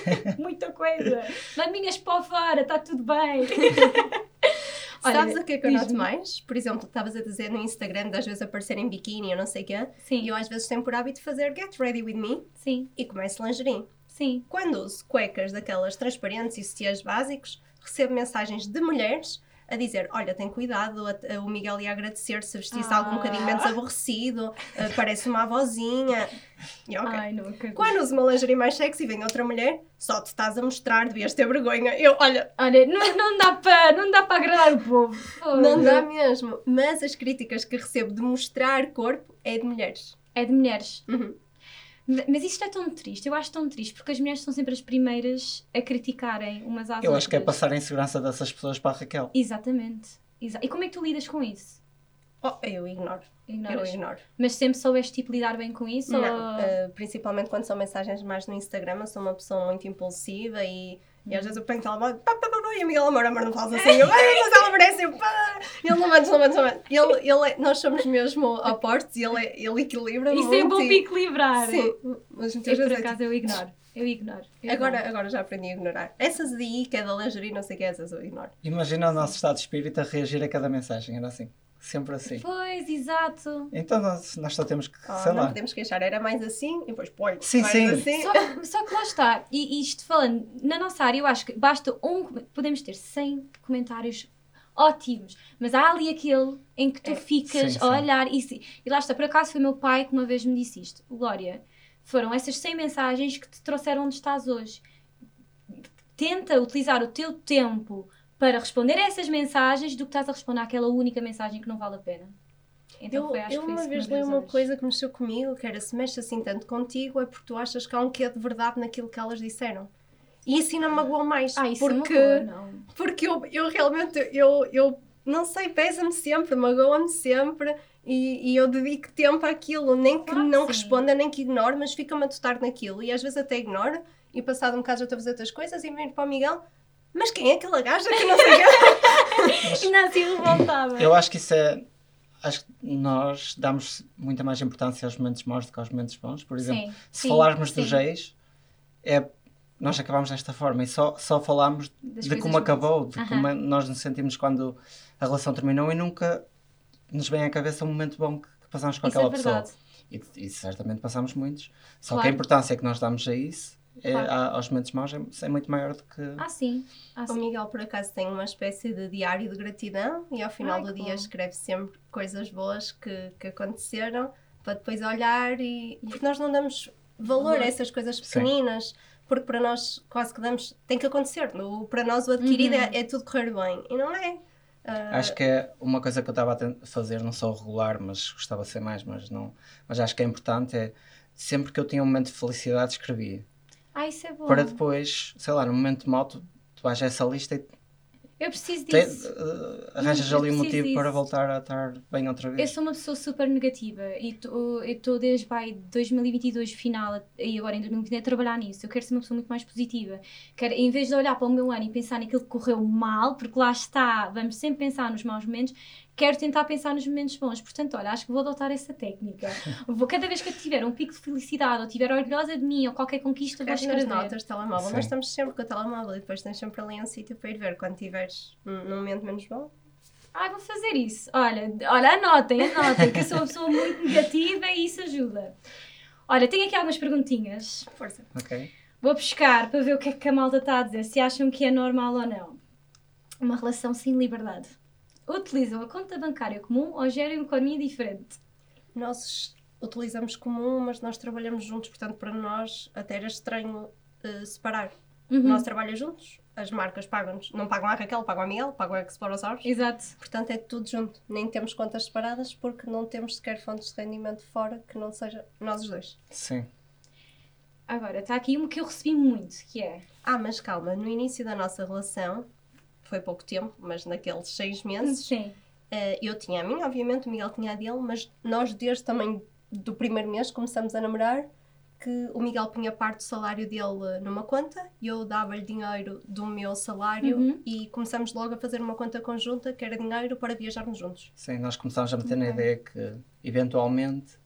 [LAUGHS] muita coisa, mandinhas para fora, está tudo bem. [LAUGHS] Olha, Sabes o que é que eu noto mais? Por exemplo, estavas a dizer no Instagram de às vezes aparecer em biquíni ou não sei o quê. Sim, E eu às vezes tenho por hábito fazer get ready with me sim, e começo lingerie. sim. Quando uso cuecas daquelas transparentes e sutiãs básicos, recebo mensagens de mulheres a dizer: Olha, tem cuidado, a- a- o Miguel ia agradecer se vestisse algo um bocadinho menos Ah. aborrecido, eh, parece uma avózinha. E ok. Ai, acredito. Quando uso uma lingerie mais sexy e vem outra mulher, só te estás a mostrar, devias ter vergonha. Eu, olha, Olha, não, não dá para não dá para agradar o povo. não dá mesmo. Mas as críticas que recebo de mostrar corpo é de mulheres. É de mulheres. Uhum. Ma- Mas isto é tão triste, eu acho tão triste, porque as mulheres são sempre as primeiras a criticarem umas às eu outras. acho que é passar a insegurança dessas pessoas para a Raquel. Exatamente. Exa- E como é que tu lidas com isso? Oh, eu ignoro. Ignoras? Eu ignoro. Mas sempre soubeste tipo, lidar bem com isso? Não, ou- eh, principalmente quando são mensagens mais no Instagram, eu sou uma pessoa muito impulsiva e, e às vezes eu ponho o telemóvel pá, pá, pá, pá, e a Miguel Amor, amor, não falas assim, eu, "Ai, mas ela merece, eu, pá, e ele não manda, não manda, não manda. Ele, ele é- nós somos mesmo opostos e ele, é- ele equilibra Isso muito. é bom e- para equilibrar. Sim, mas muitas Eu, por vezes é acaso, eu ignoro. Eu ignoro. Eu Agora, ignoro. agora já aprendi a ignorar. Essas daí, que é da lingerie, não sei o que é, essas eu ignoro. Imagina o nosso estado de espírito a reagir a cada mensagem, era assim. Sempre assim. Pois, exato. Então nós, nós só temos que, Oh, sei não lá. podemos queixar, era mais assim e depois põe. Sim, mais sim. assim. Só, só que lá está, e e isto falando, na nossa área eu acho que basta um, podemos ter 100 comentários ótimos, mas há ali aquele em que tu É. ficas Sim, a sim. olhar e, se- e lá está, por acaso foi meu pai que uma vez me disse isto, Glória, foram essas 100 mensagens que te trouxeram onde estás hoje. Tenta utilizar o teu tempo para responder a essas mensagens do que estás a responder àquela única mensagem que não vale a pena. Então Eu, foi, acho eu que foi uma vez li uma coisa que mexeu comigo, que era se mexe assim tanto contigo é porque tu achas que há um quê de verdade naquilo que elas disseram. E isso ainda me magoou mais, Ah, isso porque, uma boa, não. porque eu, eu realmente, eu, eu não sei, pesa-me sempre, magoa-me sempre e, e eu dedico tempo àquilo, nem que Claro não sim. responda, nem que ignore, mas fica-me a totar naquilo e às vezes até ignoro e passado um bocado já estou a fazer outras coisas e venho para o Miguel, mas quem é aquela gaja que não sei? [LAUGHS] Ainda assim revoltava. Eu acho que isso é. Acho que nós damos muita mais importância aos momentos maus do que aos momentos bons. Por exemplo, Sim, se sim, falarmos sim. dos ex, é, nós acabamos desta forma e só, só falamos Das de como acabou, de Aham. como é- nós nos sentimos quando a relação terminou e nunca nos vem à cabeça um momento bom que, que passamos com Isso é aquela pessoa. verdade. E, e certamente passamos muitos. Só Claro. que a importância que nós damos a isso, é, Claro. a- aos momentos maus, é, é muito maior do que. Ah, sim. Ah, O sim. Miguel, por acaso, tem uma espécie de diário de gratidão e ao final Ai, do dia bom. escreve sempre coisas boas que, que aconteceram para depois olhar e. Porque nós não damos valor a essas coisas Sim. pequeninas, porque para nós quase que damos. tem que acontecer. O, para nós o adquirido Uhum. é, é tudo correr bem e não é. Ah, Acho que é uma coisa que eu estava a fazer, não sou regular, mas gostava de ser mais, mas não. Mas acho que é importante é sempre que eu tinha um momento de felicidade escrevia. Ah, isso é bom. Para depois, sei lá, no momento mau, tu, tu vais a essa lista e Eu preciso te, disso. eh, arranjas eu ali um motivo para disso. voltar a estar bem outra Eu vez. sou uma pessoa super negativa e eu estou desde vai, 2022 final e agora em 2020 a trabalhar nisso. Eu quero ser uma pessoa muito mais positiva. Quero, em vez de olhar para o meu ano e pensar naquilo que correu mal, porque lá está, vamos sempre pensar nos maus momentos, quero tentar pensar nos momentos bons. Portanto, olha, acho que vou adotar essa técnica. Vou, cada vez que eu tiver um pico de felicidade ou estiver orgulhosa de mim ou qualquer conquista, vou Pegas nas escrever. notas, telemóvel. Sim. Nós estamos sempre com o telemóvel e depois tens sempre ali um sítio para ir ver quando estiveres num num momento menos bom. Ai, vou fazer isso. Olha, olha, anotem, anotem, que eu sou uma pessoa muito negativa e isso ajuda. Olha, tenho aqui algumas perguntinhas. Força. Ok? Vou buscar para ver o que é que a malta está a dizer, se acham que é normal ou não. Uma relação sem liberdade. Utilizam a conta bancária comum ou gerem uma economia diferente? Nós utilizamos comum, mas nós trabalhamos juntos, portanto, para nós até era estranho eh, separar. Uhum. Nós trabalhamos juntos, as marcas pagam-nos, não pagam a Raquel, pagam a Miguel, pagam a Explorosauros. Exato. Portanto, é tudo junto. Nem temos contas separadas porque não temos sequer fontes de rendimento fora que não seja nós os dois. Sim. Agora, está aqui uma que eu recebi muito, que é... Ah, mas calma, no início da nossa relação, foi pouco tempo, mas naqueles seis meses, Sim. Eh, eu tinha a minha, obviamente, o Miguel tinha a dele, mas nós desde também do primeiro mês começamos a namorar que o Miguel punha parte do salário dele numa conta e eu dava-lhe dinheiro do meu salário Uhum. e começamos logo a fazer uma conta conjunta que era dinheiro para viajarmos juntos. Sim, nós começámos a meter na Ok. ideia que eventualmente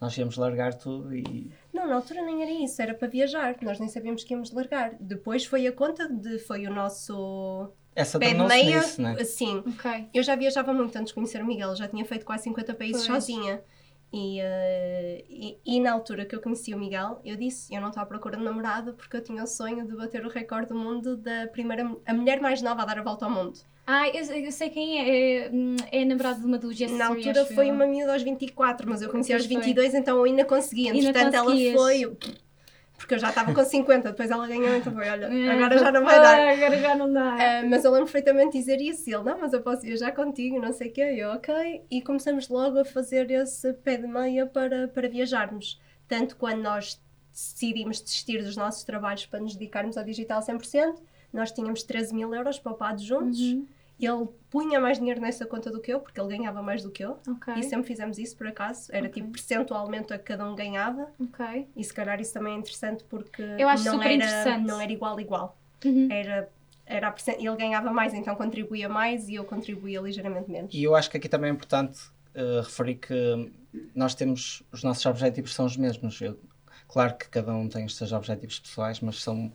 nós íamos largar tudo e Não, na altura nem era isso, era para viajar. Nós nem sabíamos que íamos largar. Depois foi a conta, de, foi o nosso essa pé de tornou-se meia. nisso, né? Assim, Ok. eu já viajava muito antes de conhecer o Miguel, já tinha feito quase 50 países Pois. sozinha. E, eh, e, e na altura que eu conheci o Miguel, eu disse: eu não estou à procura de namorado porque eu tinha o sonho de bater o recorde do mundo da primeira a mulher mais nova a dar a volta ao mundo. Ah, eu, eu sei quem é. É, é namorado de uma do Jesse na altura foi eu. uma miúda aos 24, mas eu conheci aos Pois foi. 22, então eu ainda conseguia. Ainda Entretanto, ela conseguias. foi. Porque eu já estava com 50, depois ela ganhou, então foi: olha, [LAUGHS] É, agora já não vai dar. ah, Agora já não dá. Ah, mas eu lembro perfeitamente dizer isso. E ele, não, mas eu posso viajar contigo, não sei o quê. Eu, ok. E começamos logo a fazer esse pé de meia para, para viajarmos. Tanto quando nós decidimos desistir dos nossos trabalhos para nos dedicarmos ao digital 100%, nós tínhamos 13 mil euros poupados juntos. Uhum. Ele punha mais dinheiro nessa conta do que eu, porque ele ganhava mais do que eu. Ok. E sempre fizemos isso, por acaso. Era Ok. tipo percentualmente a que cada um ganhava. Ok. E se calhar isso também é interessante porque Eu acho não, super era, interessante. não era igual igual Uhum. era, era a percent- ele ganhava mais, então contribuía mais e eu contribuía ligeiramente menos. E eu acho que aqui também é importante eh, referir que nós temos os nossos objetivos são os mesmos. Eu- claro que cada um tem os seus objetivos pessoais, mas são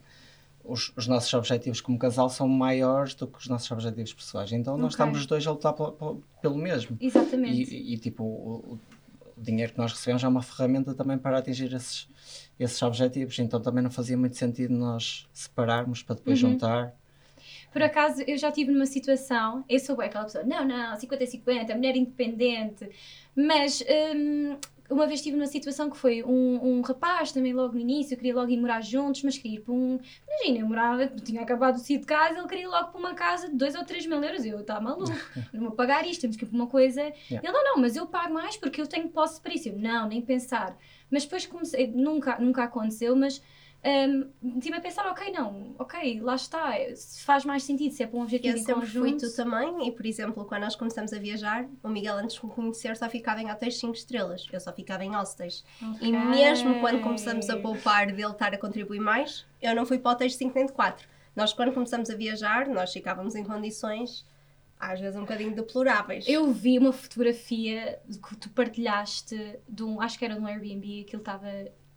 os, os nossos objetivos como casal são maiores do que os nossos objetivos pessoais. Então nós Ok. estamos os dois a lutar pelo, mesmo. Exatamente. E, e, tipo, o, o dinheiro que nós recebemos é uma ferramenta também para atingir esses, esses objetivos. Então também não fazia muito sentido nós separarmos para depois Uhum. juntar. Por acaso, eu já estive numa situação, eu sou aquela pessoa, não, não, 50-50, mulher independente, mas hum, uma vez estive numa situação que foi um, um rapaz também logo no início, eu queria logo ir morar juntos, mas queria ir para um. Imagina, eu morava, tinha acabado de sair de casa, ele queria ir logo para uma casa de 2 ou 3 mil euros. Eu, está maluco, [LAUGHS] não vou pagar isto, temos que ir para uma coisa. Ele, não, não, mas eu pago mais porque eu tenho posse para isso. Eu, não, nem pensar. Mas depois comecei, nunca, nunca aconteceu, mas um, tive a pensar, ok, não, ok, lá está, faz mais sentido, se é para um objetivo Eu em sempre fui conjunto. tu também, e por exemplo, quando nós começamos a viajar, o Miguel antes de me conhecer só ficava em hotéis 5 estrelas, eu só ficava em hostels. E Ok. mesmo quando começamos a poupar dele estar a contribuir mais, eu não fui para hotéis 5 nem de 4. Nós quando começamos a viajar, nós ficávamos em condições às vezes um bocadinho deploráveis. Eu vi uma fotografia que tu partilhaste de um, acho que era de um Airbnb, aquilo estava.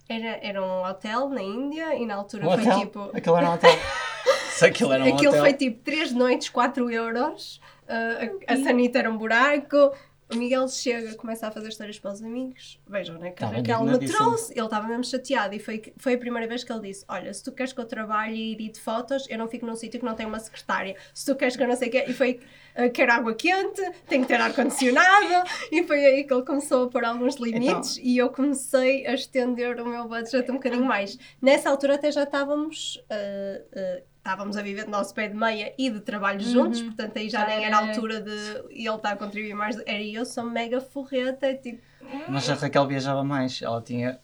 Era, era um hotel na Índia e na altura Um foi hotel? tipo... Aquilo era um hotel. [LAUGHS] Se aquilo era um Aquilo hotel. foi tipo 3 noites, 4 euros. uh, a, a sanita era um buraco. O Miguel chega, começa a fazer histórias para os amigos. Vejam, né? Que, Estava que ela me trouxe. Ele estava mesmo chateado. E foi, foi a primeira vez que ele disse: Olha, se tu queres que eu trabalhe e edite fotos, eu não fico num sítio que não tem uma secretária. Se tu queres que eu não sei o quê. E foi: uh, Quero água quente, tenho que ter ar-condicionado. e foi aí que ele começou a pôr alguns limites. E eu comecei a estender o meu budget um bocadinho mais. Nessa altura até já estávamos. uh, uh, Estávamos a viver do nosso pé de meia e de trabalho juntos, Uhum. portanto aí já nem era a era- altura de ele estar a contribuir mais. Era eu, sou mega forreta, tipo, Mas a Raquel viajava mais. Ela tinha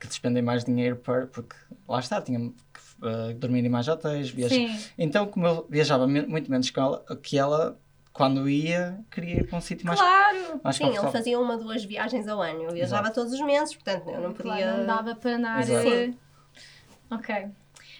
que despender mais dinheiro para, porque lá está, tinha que eh, dormir em mais hotéis, viajar. Sim. Então, como eu viajava me- muito menos que ela, que ela, quando ia, queria ir para um sítio mais, Claro! mais sim, ele fazia uma, duas viagens ao ano. Eu viajava todos os meses, portanto eu não podia. Claro, não dava para andar. Exato. eh, Ok.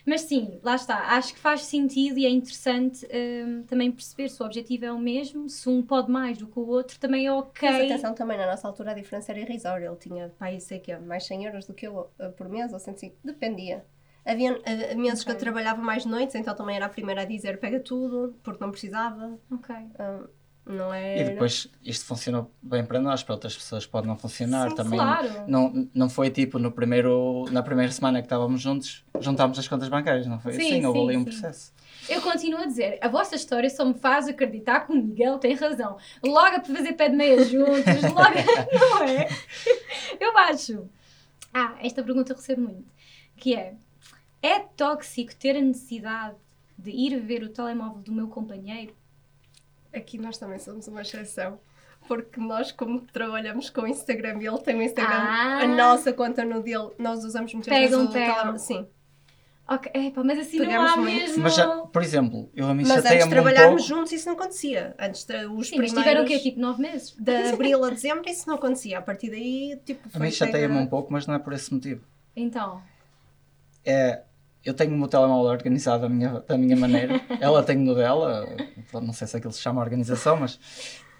Mas sim, lá está. Acho que faz sentido e é interessante hum, também perceber se o objetivo é o mesmo, se um pode mais do que o outro, também é ok. Mas atenção também, na nossa altura a diferença era irrisória. Ele tinha, pá, isso sei que é, mais 100 euros do que eu uh, por mês, ou 105, dependia. Havia uh, meses que eu trabalhava mais noites, então também era a primeira a dizer pega tudo, porque não precisava. Ok. Um, não E era. depois isto funcionou bem para nós, para outras pessoas pode não funcionar Sim, também. Claro. Não, não foi tipo no primeiro, na primeira semana que estávamos juntos, juntámos as contas bancárias, não foi Sim, assim? Houve ali um processo. Eu continuo a dizer, a vossa história só me faz acreditar que o Miguel tem razão. Logo a fazer pé de meia juntos, [LAUGHS] logo. [LAUGHS] não é? Eu acho. Ah, esta pergunta eu recebo muito. Que é: é tóxico ter a necessidade de ir ver o telemóvel do meu companheiro? Aqui nós também somos uma exceção. Porque nós, como trabalhamos com o Instagram e ele tem o Instagram, Ah. a nossa conta no dele, nós usamos muitas Pegam, vezes o telemóvel. Sim. Ok, epá, mas assim Pegamos não há muito. mesmo. Mas, já, por exemplo, eu a mim Mas antes de um trabalharmos pouco. juntos isso não acontecia. Antes de, os Sim, mas primeiros... tiveram o quê? Tipo nove meses? De abril a dezembro isso não acontecia. A partir daí, tipo, A foi mim chateia-me um pouco, mas não é por esse motivo. Então, É, eu tenho o meu telemóvel organizado da minha, da minha maneira, [LAUGHS] ela tem o dela, não sei se aquilo se chama organização, mas.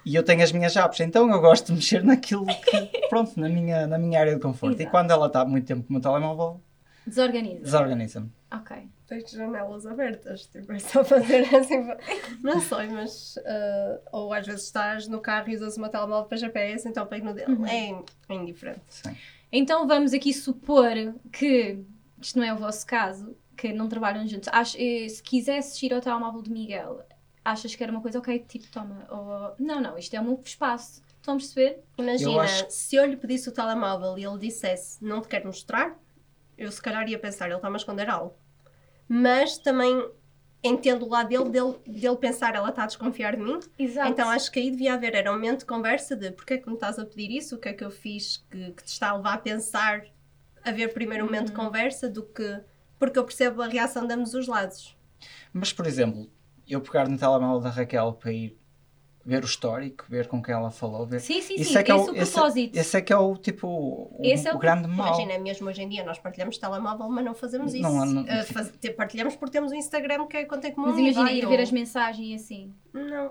E eu tenho as minhas apps, então eu gosto de mexer naquilo que, [LAUGHS] pronto, na minha, na minha área de conforto. E Exato. quando ela está muito tempo com o meu telemóvel, desorganiza. desorganiza-me. Ok. Tens janelas abertas, tipo, é só fazer assim. [LAUGHS] Não sei, mas. ah, ou às vezes estás no carro e usas o meu telemóvel para GPS, então pego no dele. Uhum. É, é indiferente. Sim. Então vamos aqui supor que isto não é o vosso caso, que não trabalham juntos. Acho, eh, se quisesses ir ao telemóvel de Miguel, achas que era uma coisa, ok, tipo, toma. Ou, não, não, isto é meu espaço. Estão a perceber? Imagina, Eu acho- se eu lhe pedisse o telemóvel e ele dissesse não te quero mostrar, eu se calhar ia pensar, ele está-me a esconder algo. Mas também entendo o lado dele, dele, dele pensar, ela está a desconfiar de mim. Exato. Então acho que aí devia haver, era um momento de conversa de porque é que me estás a pedir isso, o que é que eu fiz que, que te está a levar a pensar, haver primeiro um momento de conversa do que. Porque eu percebo a reação de ambos os lados. Mas, por exemplo, eu pegar no telemóvel da Raquel para ir ver o histórico, ver com quem ela falou, ver. Sim, sim, Isso sim. é que é esse o, o esse, propósito. esse é que é o tipo o, Esse é o o grande mal. Imagina, mesmo hoje em dia nós partilhamos telemóvel, mas não fazemos isso. Não, não- Uh, faz- partilhamos porque temos o Instagram que é conta em comum. Mas imagina, ir ou- ver as mensagens assim. Não,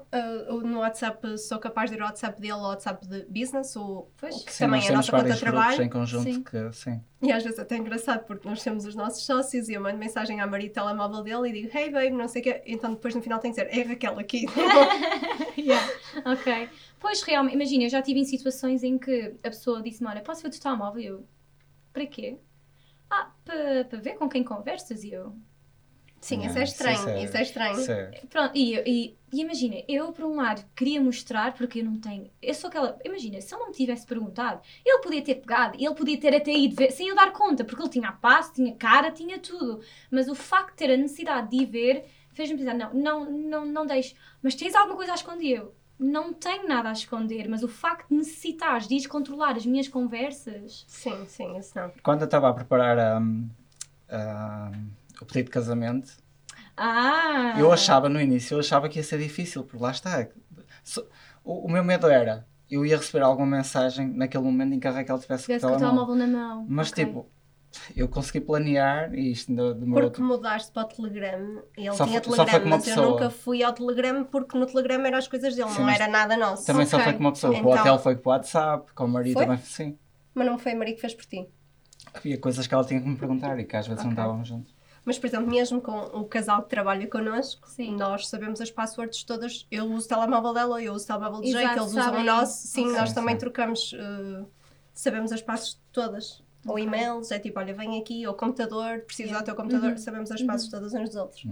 uh, no WhatsApp sou capaz de ir ao WhatsApp dele, ao WhatsApp de business, o, Pois. o que Sim, também é a nossa conta de trabalho. em conjunto Sim. que sim. E às vezes é até engraçado porque nós temos os nossos sócios e eu mando mensagem à Maria telemóvel dele e digo hey babe, não sei o quê. Então depois no final tem que dizer é Raquel aqui. [LAUGHS] [LAUGHS] Yeah. Ok. Pois, realmente, imagina, eu já tive em situações em que a pessoa disse-me: Olha, posso ver o teu telemóvel? E eu, para quê? Ah, para ver com quem conversas. E eu, Sim, Não, isso é isso estranho, é- isso é estranho. Isso é- Pronto, e, e, e imagina, eu por um lado queria mostrar porque eu não tenho. Eu sou aquela. Imagina, se ele não me tivesse perguntado, ele podia ter pegado, ele podia ter até ido ver, sem eu dar conta, porque ele tinha a passo, tinha cara, tinha tudo. Mas o facto de ter a necessidade de ir ver fez-me pensar: não, não, não, não deixes. Mas tens alguma coisa a esconder? Eu, não tenho nada a esconder, mas o facto de necessitares de ir controlar as minhas conversas. Sim, sim, isso não. Quando eu estava a preparar hum, hum, o pedido de casamento, Ah! eu achava no início, eu achava que ia ser difícil, porque lá está. O, o meu medo era, eu ia receber alguma mensagem naquele momento em que a Raquel tivesse o telemóvel. na mão. Mas Ok. tipo, eu consegui planear e isto ainda demorou. Porque mudaste para o Telegram, ele Só tinha foi- só Telegram, mas eu pessoa. nunca fui ao Telegram porque no Telegram eram as coisas dele, Sim, não era nada nosso. Também só Ok. foi com uma pessoa. Então- o hotel foi com o WhatsApp, com o marido Foi? também foi sim. Mas não foi a Maria que fez por ti. Havia coisas que ela tinha que me perguntar e que às vezes não Ok. estávamos juntos. Mas, por exemplo, mesmo com o casal que trabalha connosco, Sim. nós sabemos as passwords todas. Eu uso o telemóvel dela, eu uso o telemóvel do Jake, eles usam sabem. o nosso. Sim, Ok. nós Sim, também trocamos, eh, sabemos as passos todas. Ou Ok. e-mails, é tipo, olha, vem aqui, ou computador, preciso Yeah. do teu computador, Uhum. sabemos as Uhum. passos todas uns dos outros.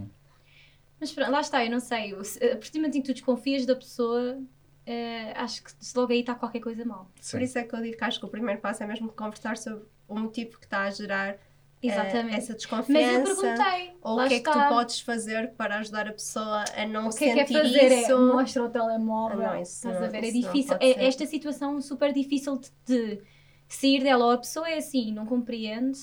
Mas pronto, lá está, eu não sei. A partir do momento em que tu desconfias da pessoa, eh, acho que se logo aí está qualquer coisa mal. Sim. Por isso é que eu digo que acho que o primeiro passo é mesmo conversar sobre o motivo que está a gerar Exatamente. essa Mas desconfiança. eu perguntei. Ou o que é que está. tu podes fazer para ajudar a pessoa a não O que é que é sentir fazer? isso? É mostra o telemóvel. Ah, não, isso Estás não- a ver? É difícil. É esta situação super difícil de, de sair dela. Ou a pessoa é assim, não compreende.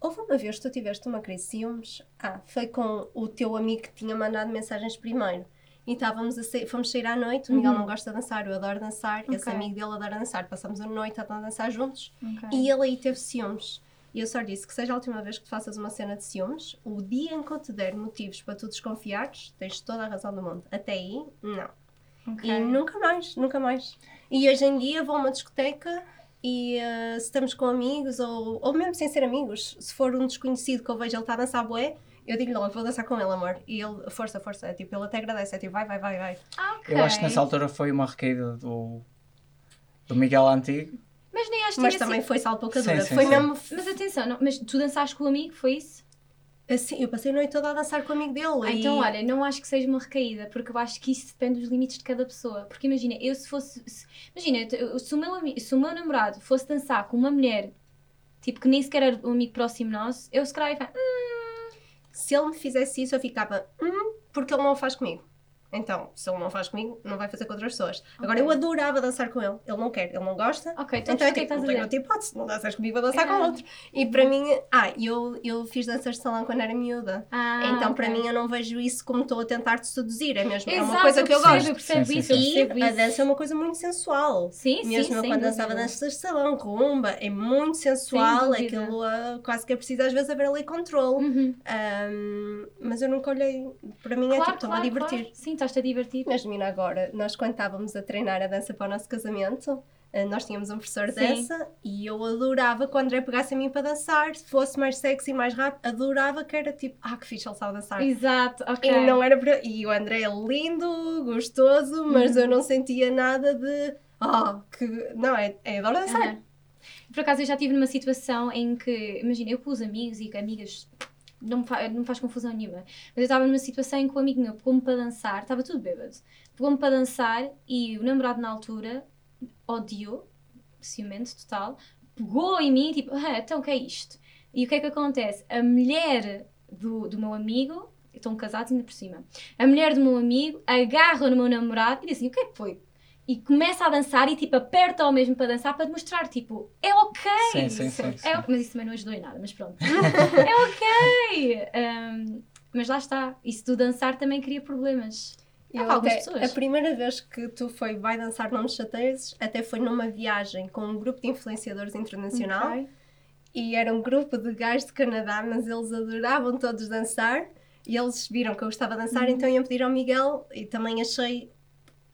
Houve uma vez que tu tiveste uma crise de ciúmes. Ah, foi com o teu amigo que tinha mandado mensagens primeiro. E estávamos a sair, fomos sair à noite. O Miguel Uhum. não gosta de dançar, eu adoro dançar. Esse Ok. amigo dele adora dançar. Passamos a noite a dançar juntos. Ok. E ele aí teve ciúmes. E eu só disse que seja a última vez que tu faças uma cena de ciúmes, o dia em que eu te der motivos para tu desconfiares, tens toda a razão do mundo. Até aí, não. Ok. E nunca mais, nunca mais. E hoje em dia vou a uma discoteca e eh, se estamos com amigos, ou, ou mesmo sem ser amigos, se for um desconhecido que eu vejo ele está a dançar bué, eu digo-lhe logo, vou dançar com ele, amor. E ele, força, força, é tipo, ele até agradece, é tipo, vai, vai, vai, vai. Ah, ok. Eu acho que nessa altura foi uma recaída do, do Miguel Antigo. Mas nem acho que Mas também foi salpocadura. Sim, sim, foi sim. mesmo. Mas atenção, não- mas tu dançaste com o amigo, foi isso? Assim, eu passei a noite toda a dançar com o amigo dele. Ah, e- então, olha, não acho que seja uma recaída, porque eu acho que isso depende dos limites de cada pessoa. Porque imagina, eu se fosse. se- imagina, eu- se o, meu, ami- se o meu namorado fosse dançar com uma mulher, tipo, que nem sequer era um amigo próximo nosso, eu se calhar ia falar, "Hum, Se ele me fizesse isso, eu ficava, hum, porque ele não o faz comigo. Então, se ele não faz comigo, não vai fazer com outras pessoas. Agora, eu adorava dançar com ele. Ele não quer, ele não gosta. Ok, então, Então, o é que é que tipo, estás não a tenho outra hipótese. Não danças comigo, vou dançar É. com outro. E para mim, ah, eu, eu fiz danças de salão quando era miúda. Ah, então, para ok. mim, eu não vejo isso como estou a tentar te seduzir. É mesmo, é uma Exato, coisa que eu percebo, gosto. Eu percebo Sim, sim, isso, eu E percebo a isso. dança é uma coisa muito sensual. Sim, sim, Mesmo eu quando dançava danças de salão, rumba, é muito sensual, aquilo ah, quase que é preciso às vezes haver ali controle. Uhum. Ahm, mas eu nunca olhei, para mim é tipo, estou-me a divertir. claro. Sim, estás-te a divertir. Mas menina, agora, nós quando estávamos a treinar a dança para o nosso casamento, ah, nós tínhamos um professor de dança e eu adorava que o André pegasse a mim para dançar, se fosse mais sexy, mais rápido, adorava que era tipo, ah, que fixe ele sabe dançar. Exato, ok. E não era para... E o André é lindo, gostoso, mas Uhum. eu não sentia nada de. Ah, que. Não, é, é adoro dançar. Aham. Por acaso eu já estive numa situação em que, imagina, eu com os amigos e que amigas não me, fa- não me faz confusão nenhuma, mas eu estava numa situação em que um amigo meu pegou-me para dançar, estava tudo bêbado, pegou-me para dançar e o namorado na altura odiou, ciumento total, pegou em mim tipo, ah, então o que é isto? E o que é que acontece? A mulher do, do meu amigo, estão casados ainda por cima, a mulher do meu amigo agarra no meu namorado e diz assim, o que é que foi? E começa a dançar e tipo aperta ao mesmo para dançar para demonstrar, tipo, é ok. Sim, sim, sim. sim. É ok, mas isso também não ajudou em nada, mas pronto. [LAUGHS] é ok. Um, mas lá está. Isso do dançar também cria problemas. Eu algumas até- pessoas. a primeira vez que tu foi vai dançar Não Me Chateias, até foi numa viagem com um grupo de influenciadores internacional Ok. e era um grupo de gajos de Canadá, mas eles adoravam todos dançar e eles viram que eu gostava de dançar, Uhum. então iam pedir ao Miguel e também achei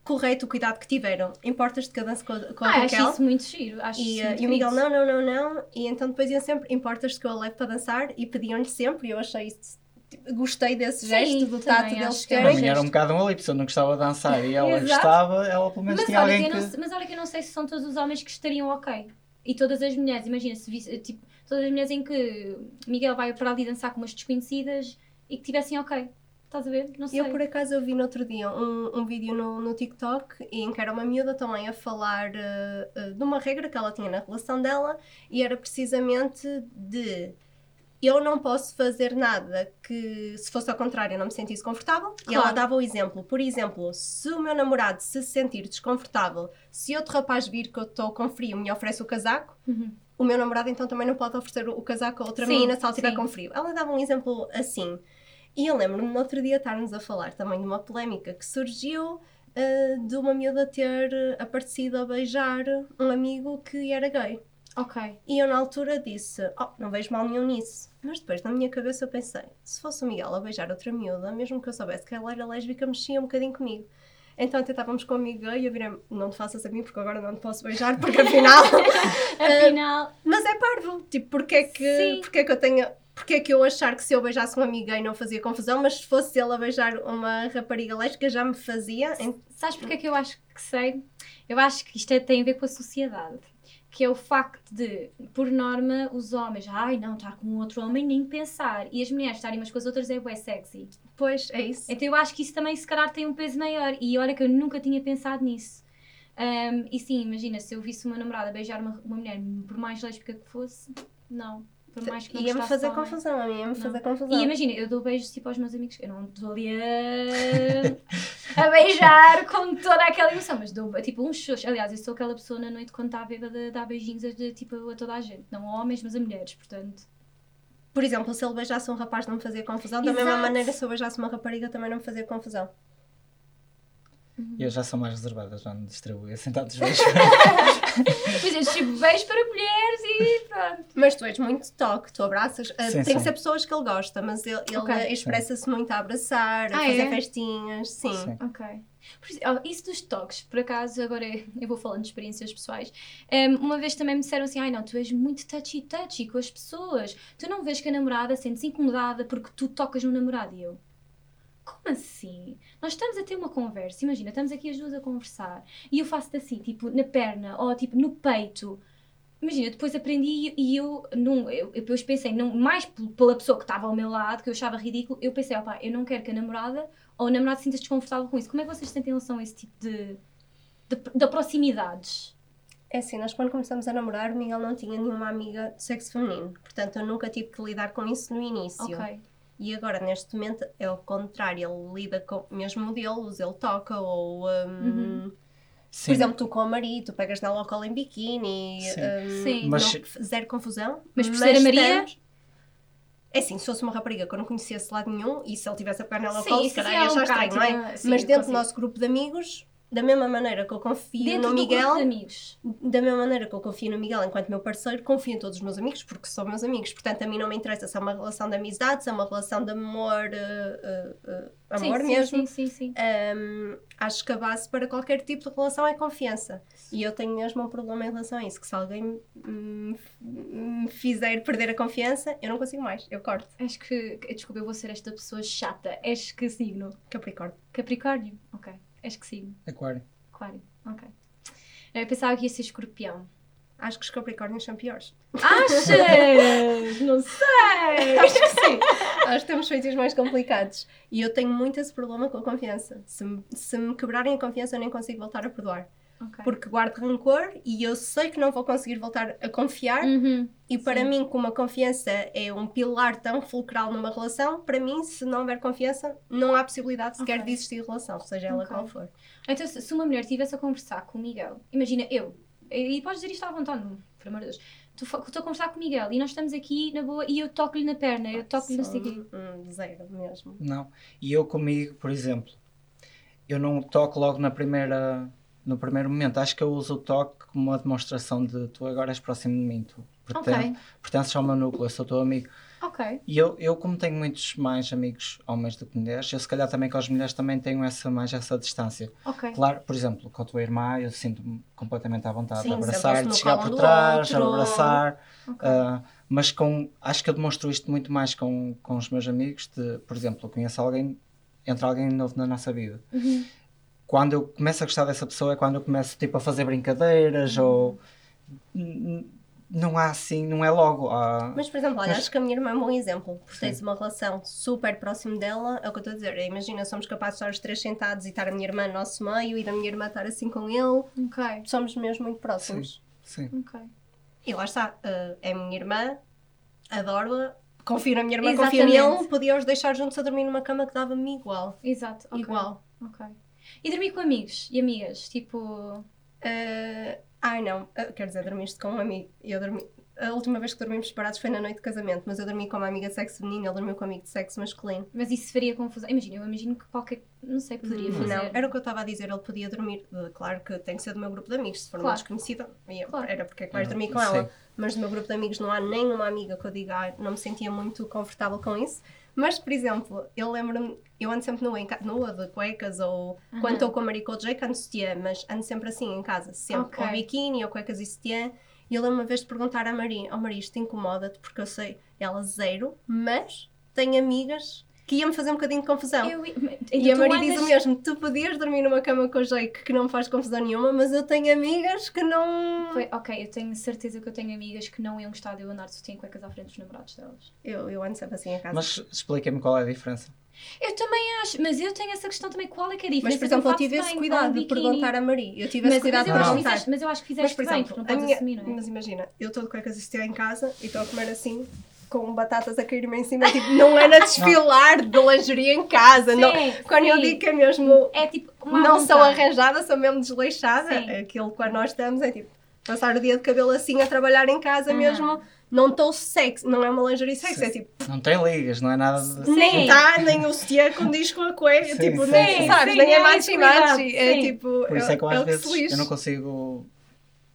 correto o cuidado que tiveram. Importas-te que eu dance com a, com a Ah, Raquel? acho isso muito giro. Acho E, isso uh, muito e o Miguel, não, não, não, não. E então depois iam sempre, importas que eu a leve para dançar? E pediam-lhe sempre, e eu achei isso, tipo, gostei desse Sim, gesto, do tato deles que é A um terem. minha era um bocado um ali, se eu não gostava de dançar e ela gostava, ela pelo menos Mas tinha olha, alguém que não, mas olha que eu não sei se são todos os homens que estariam ok. E todas as mulheres, imagina, se visse, tipo, todas as mulheres em que Miguel vai para ali dançar com umas desconhecidas e que tivessem ok. Estás a ver? Não sei. Eu, por acaso, eu vi no outro dia um, um vídeo no, no TikTok em que era uma miúda também a falar uh, uh, de uma regra que ela tinha na relação dela e era precisamente de eu não posso fazer nada que, se fosse ao contrário, eu não me sentisse confortável. E ela Claro. dava o exemplo. Por exemplo, se o meu namorado se sentir desconfortável, se outro rapaz vir que eu estou com frio me oferece o casaco, Uhum. o meu namorado então também não pode oferecer o casaco a outra Sim, menina se ela estiver com frio. Ela dava um exemplo assim. E eu lembro-me no outro dia estarmos a falar também de uma polémica que surgiu ah, de uma miúda ter ah, aparecido a beijar um amigo que era gay. Ok. E eu na altura disse, oh, não vejo mal nenhum nisso. Mas depois na minha cabeça eu pensei, se fosse o Miguel a beijar outra miúda, mesmo que eu soubesse que ela era lésbica, mexia um bocadinho comigo. Então até estávamos com um amigo gay e eu virei, não te faças a mim porque agora não te posso beijar, porque afinal... [LAUGHS] [LAUGHS] Afinal, Mas é parvo, tipo, porque é que, Sim. porque é que eu tenho. Porque é que eu achar que se eu beijasse um amigo gay não fazia confusão, mas se fosse ele a beijar uma rapariga lésbica já me fazia. Sabes porque é que eu acho que sei? Eu acho que isto é- tem a ver com a sociedade. Que é o facto de, por norma, os homens, ai não, estar com outro homem, nem pensar. E as mulheres estarem umas com as outras é bué sexy. Pois, é isso. Então eu acho que isso também, se calhar, tem um peso maior. E olha que eu nunca tinha pensado nisso. Ahm, e sim, imagina, se eu visse uma namorada beijar uma, uma mulher, por mais lésbica que fosse, não. Por mais que não Ia-me fazer homem. confusão, a mim ia-me fazer confusão. E imagina, eu dou beijos tipo aos meus amigos, eu não estou ali a, [LAUGHS] a beijar com toda aquela emoção, mas dou tipo um xoxo. Aliás, eu sou aquela pessoa na noite quando está bêbada de dar beijinhos a, tipo, a toda a gente, não a homens, mas a mulheres, portanto. Por exemplo, se ele beijasse um rapaz não me fazia confusão, da mesma Exato. maneira se eu beijasse uma rapariga também não me fazia confusão. Eu já sou mais reservada, já me distribuo sentados beijos. [LAUGHS] [LAUGHS] Pois é, tipo, beijos para mulheres e pronto. Mas tu és muito toque, tu abraças. ah, Sim, tem que sim. ser pessoas que ele gosta, mas ele, ele Ok. ah, expressa-se muito a abraçar, a Ah, fazer é? festinhas, sim. Sim. Ok. Por isso, dos toques, por acaso, agora eu vou falando de experiências pessoais. Em, uma vez também me disseram assim: ai não, tu és muito touchy-touchy com as pessoas. Tu não vês que a namorada sente-se incomodada porque tu tocas no namorado. E eu, como assim? Nós estamos a ter uma conversa, imagina, estamos aqui as duas a conversar e eu faço-te assim, tipo, na perna ou tipo no peito. Imagina, depois aprendi e eu, num, eu, eu depois pensei, não, mais pela pessoa que estava ao meu lado, que eu achava ridículo, eu pensei, opá, eu não quero que a namorada ou o namorado se sinta desconfortável com isso. Como é que vocês sentem em relação a esse tipo de, de, de proximidades? É assim, nós quando começamos a namorar, o Miguel não tinha nenhuma amiga de sexo feminino. Portanto, eu nunca tive que lidar com isso no início. Ok. E agora, neste momento, é o contrário. Ele lida com mesmo modelos, ele toca, ou. hum, Sim. Por exemplo, tu com a Maria, tu pegas nela ao colo em biquíni. Sim. hum, Sim. Mas- não- zero confusão. Mas por ser a Maria? estamos- É assim, se fosse uma rapariga que eu não conhecesse de lado nenhum e se ele tivesse a pegar Sim, colo, se calhar é ia um achar estranho, não é? sim, Mas dentro do nosso grupo de amigos, da mesma maneira que eu confio Dentro no Miguel, amigos. da mesma maneira que eu confio no Miguel enquanto meu parceiro, confio em todos os meus amigos porque são meus amigos. Portanto, a mim não me interessa se é uma relação de amizade, se é uma relação de amor, eh, eh, amor sim, mesmo. Sim, sim, sim. Um, acho que a base para qualquer tipo de relação é confiança. E eu tenho mesmo um problema em relação a isso: que se alguém me, me fizer perder a confiança, eu não consigo mais, eu corto. Acho que. Desculpa, eu vou ser esta pessoa chata. És que signo? Capricórnio. Capricórnio? Ok. És que signo? Aquário. Aquário. Ok. Eu pensava que ia ser escorpião. Acho que os Capricórnios são piores. Achas? [LAUGHS] Não sei! Acho que sim. Acho que temos feitios mais complicados. E eu tenho muito esse problema com a confiança. Se me, se me quebrarem a confiança, eu nem consigo voltar a perdoar. Ok. Porque guardo rancor e eu sei que não vou conseguir voltar a confiar. Uhum. E para Sim. mim, como a confiança é um pilar tão fulcral numa relação, para mim, se não houver confiança, não há possibilidade sequer Ok. de existir relação, seja ela Ok. qual for. Então, se uma mulher estivesse a conversar com o Miguel, imagina eu, e podes dizer isto à vontade, por amor de Deus. Estou a conversar com o Miguel e nós estamos aqui na boa e eu toco-lhe na perna, eu toco-lhe não sei o quê. Hum, zero mesmo. Não. E eu comigo, por exemplo, eu não toco logo na primeira, no primeiro momento. Acho que eu uso o toque como uma demonstração de tu agora és próximo de mim, tu perten Ok. pertences ao meu núcleo, eu sou teu amigo. Ok. E eu, eu, como tenho muitos mais amigos homens do que mulheres, eu se calhar também com as mulheres também tenho essa, mais essa distância. Ok. Claro, por exemplo, com a tua irmã eu sinto-me completamente à vontade Sim, de abraçar, de chegar por trás, outro. abraçar. Ok. ah, mas com, acho que eu demonstro isto muito mais com, com os meus amigos. De, por exemplo, eu conheço alguém, entra alguém novo na nossa vida. Uhum. Quando eu começo a gostar dessa pessoa é quando eu começo tipo, a fazer brincadeiras Uhum. ou. Não há assim, não é logo. há- Mas, por exemplo, olha, Mas- acho que a minha irmã é um bom exemplo, porque Sim. tens uma relação super próximo dela, é o que eu estou a dizer. Imagina, somos capazes de estar os três sentados e estar a minha irmã no nosso meio e da minha irmã estar assim com ele. Ok. Somos mesmo muito próximos. Sim. Ok. E lá está, eh, é a minha irmã, adoro-a, confio na minha irmã, confio Exatamente. nele, podia-os deixar juntos a dormir numa cama que dava-me igual. Exato. ok. Igual. Ok. E dormir com amigos e amigas? Tipo. Eh, ai não, Eh, quer dizer, dormiste com um amigo. Eu dormi. A última vez que dormimos separados foi na noite de casamento, mas eu dormi com uma amiga de sexo feminino, ele dormiu com um amigo de sexo masculino. Mas isso faria confusão. Imagina, eu imagino que qualquer. Não sei, poderia fazer. Não, era o que eu estava a dizer, ele podia dormir. Claro que tem que ser do meu grupo de amigos, se for uma Claro. desconhecida, e eu- Claro. era porque é que vais Ah, dormir com sim. ela. Mas do meu grupo de amigos não há nenhuma amiga que eu diga, "Ai, não me sentia muito confortável com isso. Mas, por exemplo, eu lembro-me, eu ando sempre nua, nua de cuecas ou Aham. quando estou com a o Jake ando sutiã, mas ando sempre assim em casa, sempre Ok. ou biquíni ou cuecas e sutiã. E eu lembro uma vez de perguntar à Maria, oh Maria, isto incomoda-te porque eu sei, ela zero, mas tem amigas que iam-me fazer um bocadinho de confusão. Eu, E a Maria diz andas- o mesmo: tu podias dormir numa cama com o Jake que não me faz confusão nenhuma, mas eu tenho amigas que não. Foi- ok, eu tenho certeza que eu tenho amigas que não iam gostar de eu andar sutiã e cuecas à frente dos namorados delas. Eu, eu ando sempre assim em casa. Mas explica-me qual é a diferença. Eu também acho, mas eu tenho essa questão também. Qual é que é a diferença? Mas, por exemplo, eu fato tive esse cuidado de perguntar à Maria. Eu tive Mas, esse cuidado mas, de eu acho que perguntar. fizeste, mas eu acho que Mas, fizeste por bem, exemplo, porque não a podes minha- assumir, não é? mas imagina, eu estou de cuecas e em casa e estou a comer assim, com batatas a cair-me em cima. Tipo, não é na desfilar de lingerie em casa. não. Sim, Quando eu sim. digo que é mesmo. É tipo uma Não sou arranjada, sou mesmo desleixada. Sim. Aquilo quando nós estamos é tipo passar o dia de cabelo assim a trabalhar em casa Uhum. mesmo. Não estou sexy, não é uma lingerie sexy, Sim. é tipo, Não tem ligas, não é nada de... Sim. nem tá, nem o sutiã condiz com a Sim, tipo, sim, nem, sim. sabes, Sim, nem é é machi machi, é sim. tipo, Por isso é que eu, é às o que se vezes lixe. eu não consigo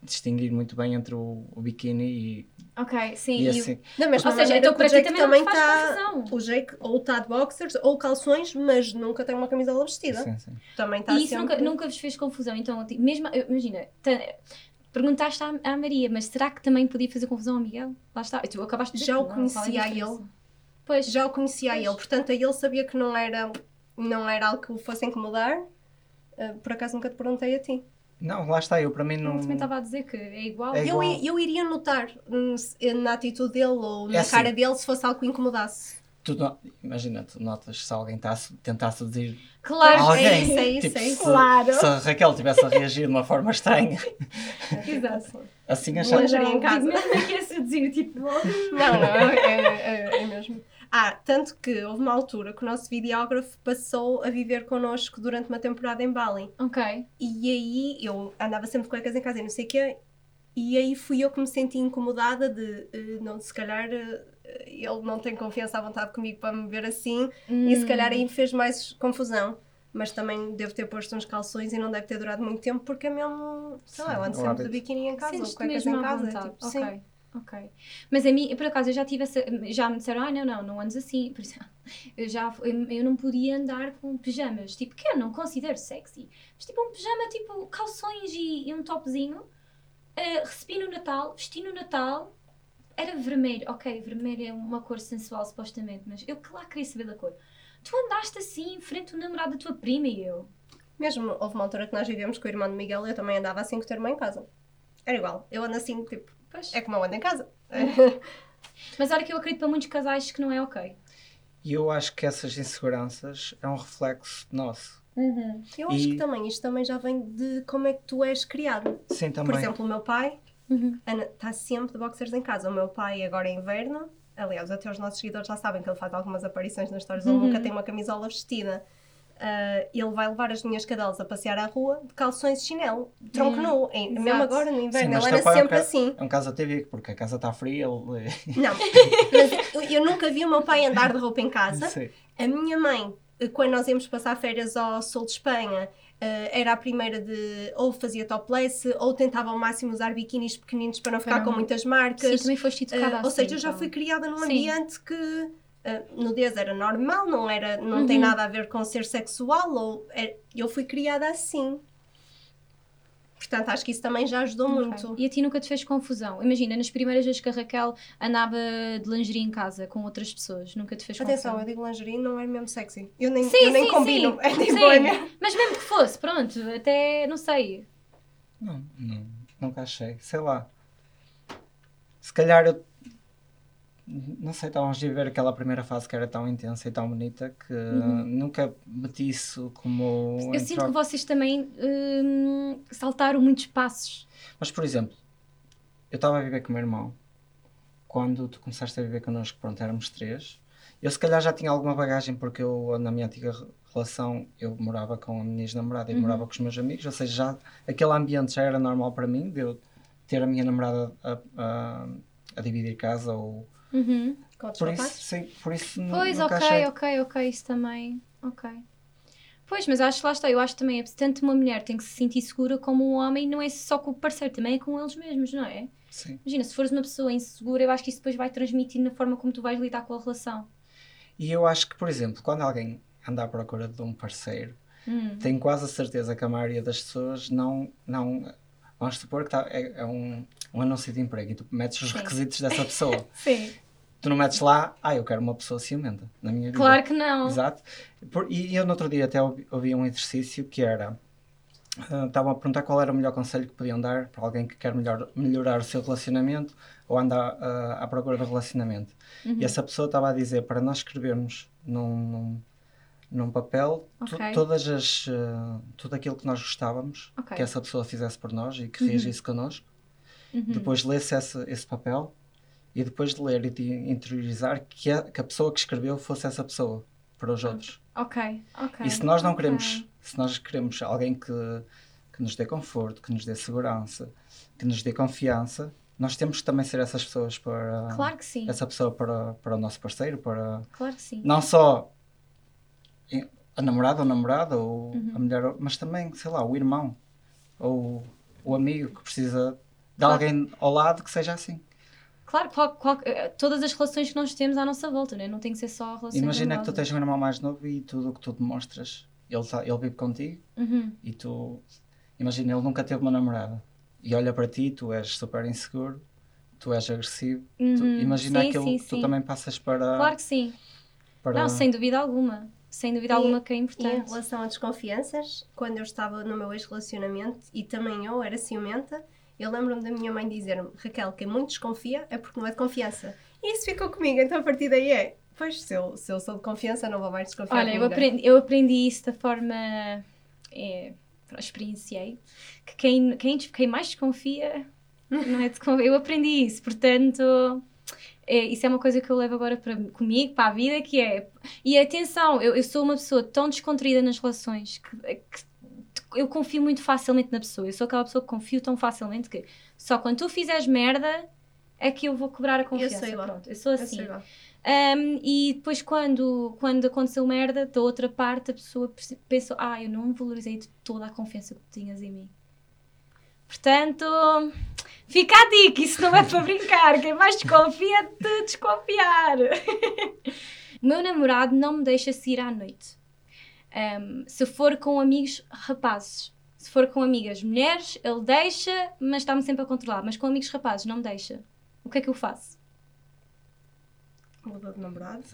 distinguir muito bem entre o, o biquíni e, Ok, sim. e e assim. Da mesma Ou seja, então para o ti também está, confusão. o Jake ou está de boxers ou calções, mas nunca tem uma camisola vestida. Sim, sim. Também está E isso sempre... nunca, nunca vos fez confusão. Então, mesmo, imagina, ta- perguntaste à, à Maria, mas será que também podia fazer confusão ao Miguel? Lá está. Tu acabaste de dizer Já o é conhecia a diferença? ele. Pois, Já o conhecia a Pois. ele, portanto a ele sabia que não era, não era algo que o fosse incomodar. Uh, por acaso nunca te perguntei a ti. Não, lá está, eu para mim não... não. também estava a dizer que é igual. É Eu, igual. i- eu iria notar na atitude dele ou na assim. cara dele se fosse algo que o incomodasse. Tu não- imagina, tu notas se alguém su- tentar seduzir Claro, alguém. é isso, é isso, tipo, é isso. se, Claro. se a Raquel estivesse a reagir de uma forma estranha, Exato. assim achava. lingerie em Não, casa. Mesmo que é seduzir, tipo, Não, não, é, é- é- é mesmo. Ah, tanto que houve uma altura que o nosso videógrafo passou a viver connosco durante uma temporada em Bali. ok. E aí eu andava sempre com cuecas em casa e não sei o quê. E aí fui eu que me senti incomodada de, eh, não, se calhar eh, ele não tem confiança à vontade comigo para me ver assim. E se calhar Hum. aí fez mais confusão. Mas também devo ter posto uns calções e não deve ter durado muito tempo porque é mesmo, sei lá, eu ando o sempre de biquíni em casa ou cuecas em à casa. vontade. Tipo, ok, sim. Ok. Mas a mim, por acaso, eu já tive essa, já me disseram, ah, não, não, não andes assim. Por exemplo, [LAUGHS] eu já, eu, eu não podia andar com pijamas, tipo, que eu não considero sexy. Mas tipo, um pijama, tipo, calções e, e um topzinho. Eh, recebi no Natal, vesti no Natal, era vermelho. Ok, vermelho é uma cor sensual, supostamente, mas eu que lá queria saber da cor. Tu andaste assim, em frente ao namorado da tua prima e eu. Mesmo houve uma altura que nós vivemos com o irmão de Miguel e eu também andava assim com o teu irmão em casa. Era igual. Eu ando assim, tipo, Pois. é como eu ando em casa. [LAUGHS] Mas olha que eu acredito para muitos casais que não é ok. E eu acho que essas inseguranças é um reflexo nosso. Eu acho E- que também isto também já vem de como é que tu és criado. Sim, também. Por exemplo, o meu pai Uhum. está sempre de boxers em casa. O meu pai agora é inverno. Aliás, até os nossos seguidores já sabem que ele faz algumas aparições nas histórias. Ele Uhum. nunca tem uma camisola vestida. Ah, ele vai levar as minhas cadelas a passear à rua de calções de chinelo, tronco Hum, nu. Em- mesmo agora no Sim, inverno, teu era pai é um sempre assim. É um caso atípico, porque a casa está fria, ele. [LAUGHS] Não, mas eu- eu nunca vi o meu pai andar de roupa em casa. Sim. A minha mãe, eh, quando nós íamos passar férias ao sul de Espanha, eh, era a primeira de ou fazia topless ou tentava ao máximo usar biquínis pequeninos para não ficar com muitas Sim, marcas. também foste educada Eh, assim. ou seja, eu já então. fui criada num Sim. ambiente que uh, nudez era normal, não, era, não tem Uhum. nada a ver com ser sexual, ou é- eu fui criada assim. Portanto, acho que isso também já ajudou Ok. muito. E a ti nunca te fez confusão? Imagina, nas primeiras vezes que a Raquel andava de lingerie em casa com outras pessoas, nunca te fez Atenção, eu confusão? digo lingerie, não é mesmo sexy. Eu nem, Sim, eu nem sim, combino. sim. [LAUGHS] É tipo, Sim. é mesmo- Mas mesmo que fosse, pronto, até, não sei. Não, não, nunca achei. Sei lá. Se calhar eu. Não sei, estávamos a viver aquela primeira fase que era tão intensa e tão bonita que nunca meti isso como. Uhum. Eu sinto troca. que vocês também hum, saltaram muitos passos. Mas, por exemplo, eu estava a viver com o meu irmão quando tu começaste a viver connosco, pronto, éramos três. Eu se calhar já tinha alguma bagagem porque eu, na minha antiga re- relação, eu morava com a minha ex-namorada e Uhum. morava com os meus amigos, ou seja, já, aquele ambiente já era normal para mim, de eu ter a minha namorada a, a, a dividir casa ou... Uhum. Por isso, sim, por isso nu- Pois, ok, achei... ok, ok, isso também. Ok. Pois, mas acho que lá está, eu acho também, é tanto uma mulher tem que se sentir segura como um homem, não é só com o parceiro, também é com eles mesmos, não é? Sim. Imagina, se fores uma pessoa insegura, eu acho que isso depois vai transmitir na forma como tu vais lidar com a relação. E eu acho que, por exemplo, quando alguém anda à procura de um parceiro, Hum. tenho quase a certeza que a maioria das pessoas não. não vamos supor que tá- é, é um, um anúncio de emprego e tu metes os Sim. requisitos dessa pessoa. [LAUGHS] Sim. Tu não metes lá, ah, eu quero uma pessoa ciumenta na minha vida. Claro que não. Exato. E eu no outro dia até ouvi, um exercício que era. ah, Estavam a perguntar qual era o melhor conselho que podiam dar para alguém que quer melhor, melhorar o seu relacionamento ou anda ah, à procura de relacionamento. Uhum. E essa pessoa estava a dizer para nós escrevermos num, num, num papel tu- Ok. todas as, ah, tudo aquilo que nós gostávamos Ok. que essa pessoa fizesse por nós e que Uhum. reagisse connosco. Uhum. Depois lesse esse, esse papel e depois de ler e de interiorizar que a, que a pessoa que escreveu fosse essa pessoa para os outros. Ok, ok. E se nós não Ok. queremos, se nós queremos alguém que, que nos dê conforto, que nos dê segurança, que nos dê confiança, nós temos que também ser essas pessoas para Claro que sim, essa pessoa para, para o nosso parceiro, para claro que sim. não só a namorada ou namorada ou Uhum. a mulher, mas também, sei lá, o irmão ou o amigo que precisa de Claro. alguém ao lado que seja assim. Claro, qual- qual- eh, todas as relações que nós temos à nossa volta, não é? Não tem que ser só relações Imagina que tu tens um irmão mais novo e tudo o que tu demonstras, ele, tá, ele vive contigo Uhum. e tu, imagina, ele nunca teve uma namorada e olha para ti, tu és super inseguro, tu és agressivo, tu- Uhum. imagina Sim, aquilo sim, que tu sim. também passas para... Claro que sim. para... Não, sem dúvida alguma. Sem dúvida E- alguma que é E em importante. relação a desconfianças, quando eu estava no meu ex-relacionamento e também eu era ciumenta, eu lembro-me da minha mãe dizer-me: Raquel, quem muito desconfia é porque não é de confiança. E isso ficou comigo, então a partir daí é: Pois, se eu, se eu sou de confiança, não vou mais desconfiar Olha, de eu aprendi, eu aprendi isso da forma. É, experienciei que quem, quem, quem mais desconfia não é desconfia. Eu aprendi isso, portanto. É, isso é uma coisa que eu levo agora para, comigo, para a vida, que é. E atenção, eu, eu sou uma pessoa tão descontraída nas relações que, que eu confio muito facilmente na pessoa. Eu sou aquela pessoa que confio tão facilmente que só quando tu fizeres merda é que eu vou cobrar a confiança. sou igual. Pronto, eu sou Eu assim. sou igual. Um, e depois, quando, quando aconteceu merda, da outra parte, a pessoa pensou: Ah, eu não valorizei toda a confiança que tu tinhas em mim. Portanto, fica a dica: isso não é para [LAUGHS] brincar. Quem mais desconfia é de desconfiar. [LAUGHS] o meu namorado não me deixa sair à noite. Um, se for com amigos rapazes. Se for com amigas mulheres, ele deixa, mas está-me sempre a controlar. Mas com amigos rapazes, não me deixa. O que é que eu faço? Mudou de namorado. [LAUGHS]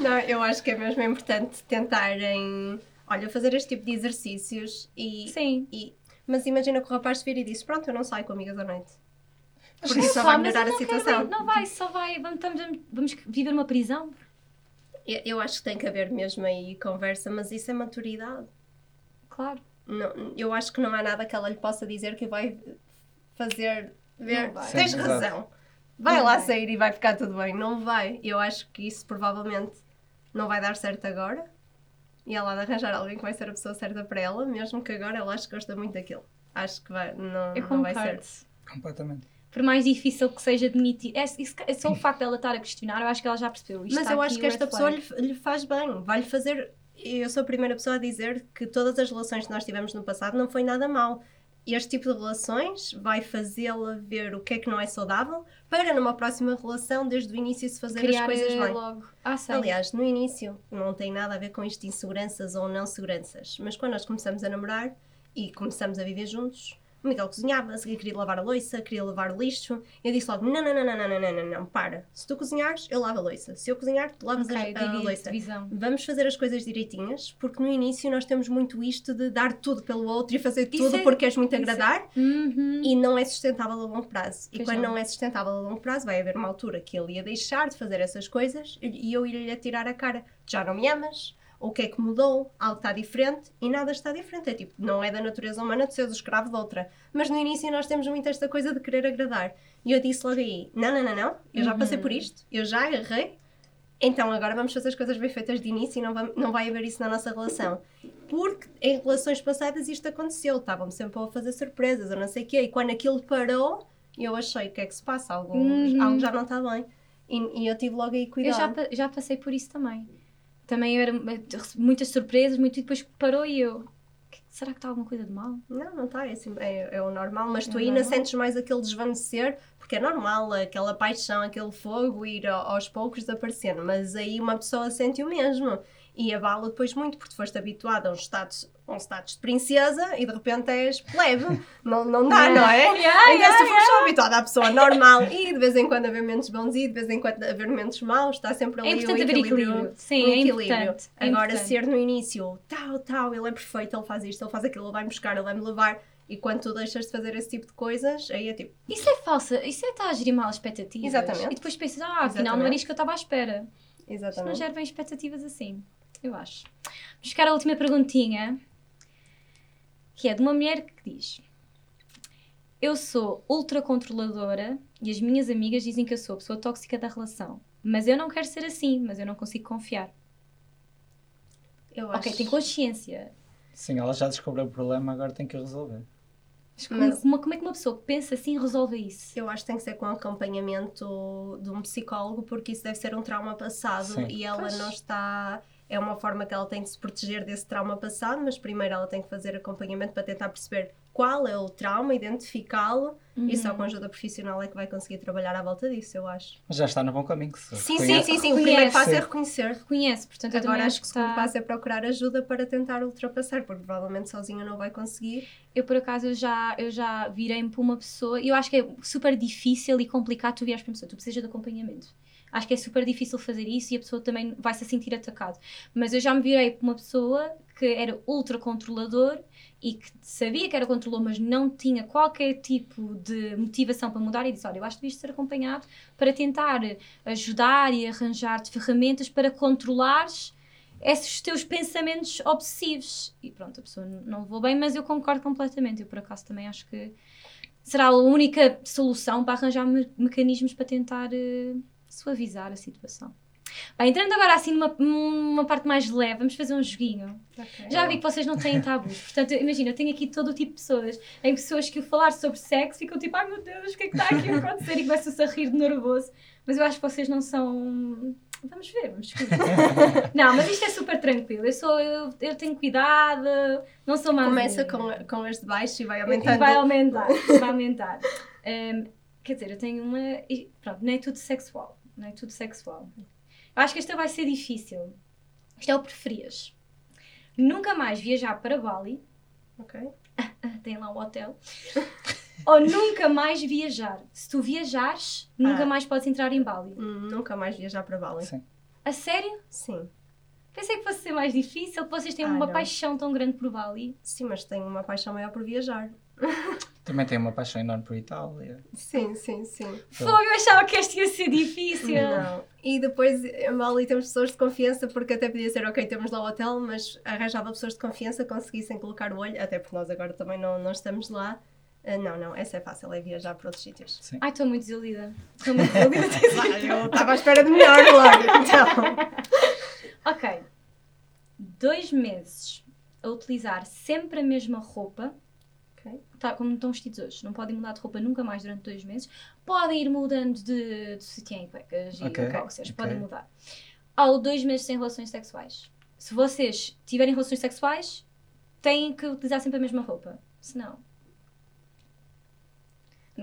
Não, eu acho que é mesmo importante tentarem, olha, fazer este tipo de exercícios e, Sim. e- mas imagina que o rapaz te vira e diz, pronto, eu não saio com amigas à noite. Porque isso só vai melhorar a quero situação. ver- Não vai, só vai. Vamos, vamos viver uma prisão. Eu, acho que tem que haver mesmo aí conversa, mas isso é maturidade. Claro. Não, eu acho que não há nada que ela lhe possa dizer que vai fazer ver. Vai. Tens Sim, razão. Vai Não lá vai. sair e vai ficar tudo bem. Não vai. Eu acho que isso provavelmente não vai dar certo agora. E ela há de arranjar alguém que vai ser a pessoa certa para ela, mesmo que agora ela ache que gosta muito daquilo. Acho que vai, não, Eu não vai ser. Completamente. Por mais difícil que seja admitir. É, é só o facto dela estar a questionar, eu acho que ela já percebeu. Isto Mas eu acho que esta pessoa lhe, lhe faz bem, vai-lhe fazer. Eu sou a primeira pessoa a dizer que todas as relações que nós tivemos no passado não foi nada mal. Este tipo de relações vai fazê-la ver o que é que não é saudável para numa próxima relação, desde o início, se fazer Criar as coisas eh, bem. logo. Ah, sei. Aliás, no início não tem nada a ver com isto de inseguranças ou não seguranças, mas quando nós começamos a namorar e começamos a viver juntos, o Miguel cozinhava, a seguir queria lavar a louça, queria lavar o lixo. Eu disse logo: não, não, não, não, não, não, não, não, não, para. Se tu cozinhares, eu lavo a louça. Se eu cozinhar, tu lavas Ok, a, a divide, louça. divisão. Vamos fazer as coisas direitinhas, porque no início nós temos muito isto de dar tudo pelo outro e fazer Isso tudo é- porque queres muito é- agradar Uhum. e não é sustentável a longo prazo. E Pois quando não. não. é sustentável a longo prazo, vai haver uma altura que ele ia deixar de fazer essas coisas e eu ia-lhe tirar a cara. Já não me amas? O que é que mudou? Algo está diferente? E nada está diferente. É tipo, não é da natureza humana de seres o escravo de outra. Mas no início nós temos muito esta coisa de querer agradar. E eu disse logo aí: não, não, não, não. Eu já passei Uhum. por isto. Eu já errei. Então agora vamos fazer as coisas bem feitas de início e não vai, não vai haver isso na nossa relação. Porque em relações passadas isto aconteceu. Estavam sempre a fazer surpresas ou não sei o quê. E quando aquilo parou, eu achei o que é que se passa. Algo, Uhum. algo já não está bem. E, e eu tive logo aí Eu cuidado. já, pa- já passei por isso também. Também eu era muitas surpresas, muito, e depois parou e eu. "Que- Será que está alguma coisa de mal? Não, não está, é, assim, é, é o normal, mas É tu ainda normal. sentes mais aquele desvanecer, porque é normal, aquela paixão, aquele fogo ir aos poucos desaparecendo, mas aí uma pessoa sente o mesmo e abala depois muito, porque tu foste habituada a um status, um status de princesa e de repente és plebe, não, não dá, não é? Yeah, então se tu yeah, fores só habituada à pessoa normal e de vez em quando haver momentos bons e de vez em quando haver momentos maus, está sempre ali É o importante haver equilíbrio. Sim, um é equilíbrio. importante. é Agora, importante. ser no início, tal, tal, ele é perfeito, ele faz isto, ele faz aquilo, ele vai-me buscar, ele vai-me levar. E quando tu deixas de fazer esse tipo de coisas, aí é tipo, Isso é falsa, isso é estar a gerir mal expectativas. Exatamente. E depois pensas, ah, afinal não era Exatamente. isto que eu estava à espera. Isto não exatamente. gera bem expectativas assim, eu acho. Vamos buscar a última perguntinha, que é de uma mulher que diz: Eu sou ultra controladora e as minhas amigas dizem que eu sou a pessoa tóxica da relação. Mas eu não quero ser assim, mas eu não consigo confiar. Eu Ok, acho. tem consciência. Sim, ela já descobriu o problema, agora tem que o resolver. Mas como, Mas- como- como é que uma pessoa que pensa assim resolve isso? Eu acho que tem que ser com acompanhamento de um psicólogo, porque isso deve ser um trauma passado Sim. e ela Pois. não está. É uma forma que ela tem de se proteger desse trauma passado, mas primeiro ela tem que fazer acompanhamento para tentar perceber qual é o trauma, identificá-lo e só Uhum. com ajuda profissional é que vai conseguir trabalhar à volta disso, eu acho. Mas já está no bom caminho. que se Sim, sim, sim, sim. O primeiro passo é reconhecer. Reconhece, portanto eu Agora acho que o segundo passo é procurar ajuda para tentar ultrapassar, porque provavelmente sozinha não vai conseguir. Eu, por acaso, eu já, eu já virei-me para uma pessoa e eu acho que é super difícil e complicado tu virares para uma pessoa. Tu precisas de acompanhamento. Acho que é super difícil fazer isso e a pessoa também vai se sentir atacado. Mas eu já me virei para uma pessoa que era ultra controlador e que sabia que era controlador, mas não tinha qualquer tipo de motivação para mudar e disse, olha, eu acho que devias ser acompanhado para tentar ajudar e arranjar-te ferramentas para controlares esses teus pensamentos obsessivos. E pronto, a pessoa não levou bem, mas eu concordo completamente. Eu, por acaso, também acho que será a única solução para arranjar me mecanismos para tentar uh, suavizar a situação. Bem, entrando agora assim numa, numa parte mais leve, vamos fazer um joguinho. Okay. Já vi que vocês não têm tabus. Portanto, imagina, eu tenho aqui todo o tipo de pessoas. Em pessoas que, ao falar sobre sexo, ficam tipo, ai meu Deus, o que é que está aqui a acontecer? E começam-se a rir de nervoso. Mas eu acho que vocês não são Vamos ver, vamos descobrir. não, mas isto é super tranquilo. Eu, sou, eu, eu tenho cuidado, não sou mais. Começa com, com as de baixo e vai aumentando. E vai aumentar, vai aumentar. Um, quer dizer, eu tenho uma. Pronto, não é tudo sexual. Não é tudo sexual. Eu acho que esta vai ser difícil. Isto é o preferias. Nunca mais viajar para Bali. Ok. [LAUGHS] Tem lá o hotel. [LAUGHS] ou nunca mais viajar. Se tu viajares, nunca ah. mais podes entrar em Bali. Hum, nunca mais viajar para Bali. Sim. A sério? Sim. Pensei que fosse ser mais difícil, que vocês têm ah, uma não. paixão tão grande por Bali. Sim, mas tenho uma paixão maior por viajar. Também tenho uma paixão enorme por Itália. Sim, sim, sim. Fogo, eu achava que este ia ser difícil. Não. E depois em Bali temos pessoas de confiança, porque até podia ser, ok, temos lá o hotel, mas arranjava pessoas de confiança conseguissem colocar o olho, até porque nós agora também não, não estamos lá. Uh, não, não, essa é fácil, é viajar para outros sítios. Sim. Ai, estou muito desiludida. Estou muito desiludida. [LAUGHS] eu estava à espera de melhor logo, então. [LAUGHS] ok. Dois meses a utilizar sempre a mesma roupa. Tá, como estão vestidos hoje. Não podem mudar de roupa nunca mais durante dois meses. Podem ir mudando de, de sutiã e cuecas okay. e calças. Okay. Podem mudar. Ou dois meses sem relações sexuais. Se vocês tiverem relações sexuais, têm que utilizar sempre a mesma roupa. Se não,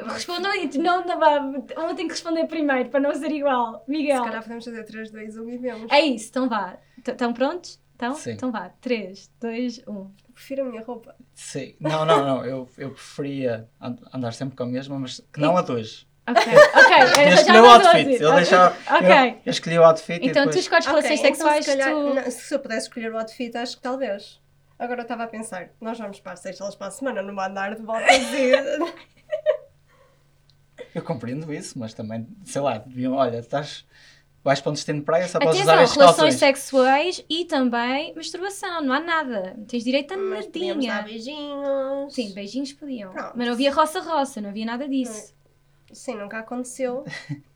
Respondam aí, não, não, um tem que responder primeiro para não ser igual. Miguel. Se calhar podemos fazer 3, 2, 1 e vemos. É isso, então vá. Estão prontos? Então, Sim. então vá. 3, 2, 1. Prefiro a minha roupa. Sim. Não, não, não. Eu, eu preferia andar sempre com a mesma, mas que não a dois. Ok, [LAUGHS] ok. Eu escolhi o outfit. Eu, deixava, okay. eu, eu escolhi o outfit Então depois... tu escolhes relações okay, sexuais. Então, se, calhar, tu... não, se eu pudesse escolher o outfit, acho que talvez. Agora eu estava a pensar, nós vamos para as Seychelles para a semana, não vou andar de volta e... [LAUGHS] Eu compreendo isso, mas também, sei lá, deviam, olha, estás. Vais para um destino de praia, só podes Atenção, usar estes relações sexuais e também masturbação, não há nada. Tens direito a mas nadinha. dar beijinhos. Sim, beijinhos podiam. Pronto. Mas não havia roça-roça, não havia nada disso. Sim, nunca aconteceu.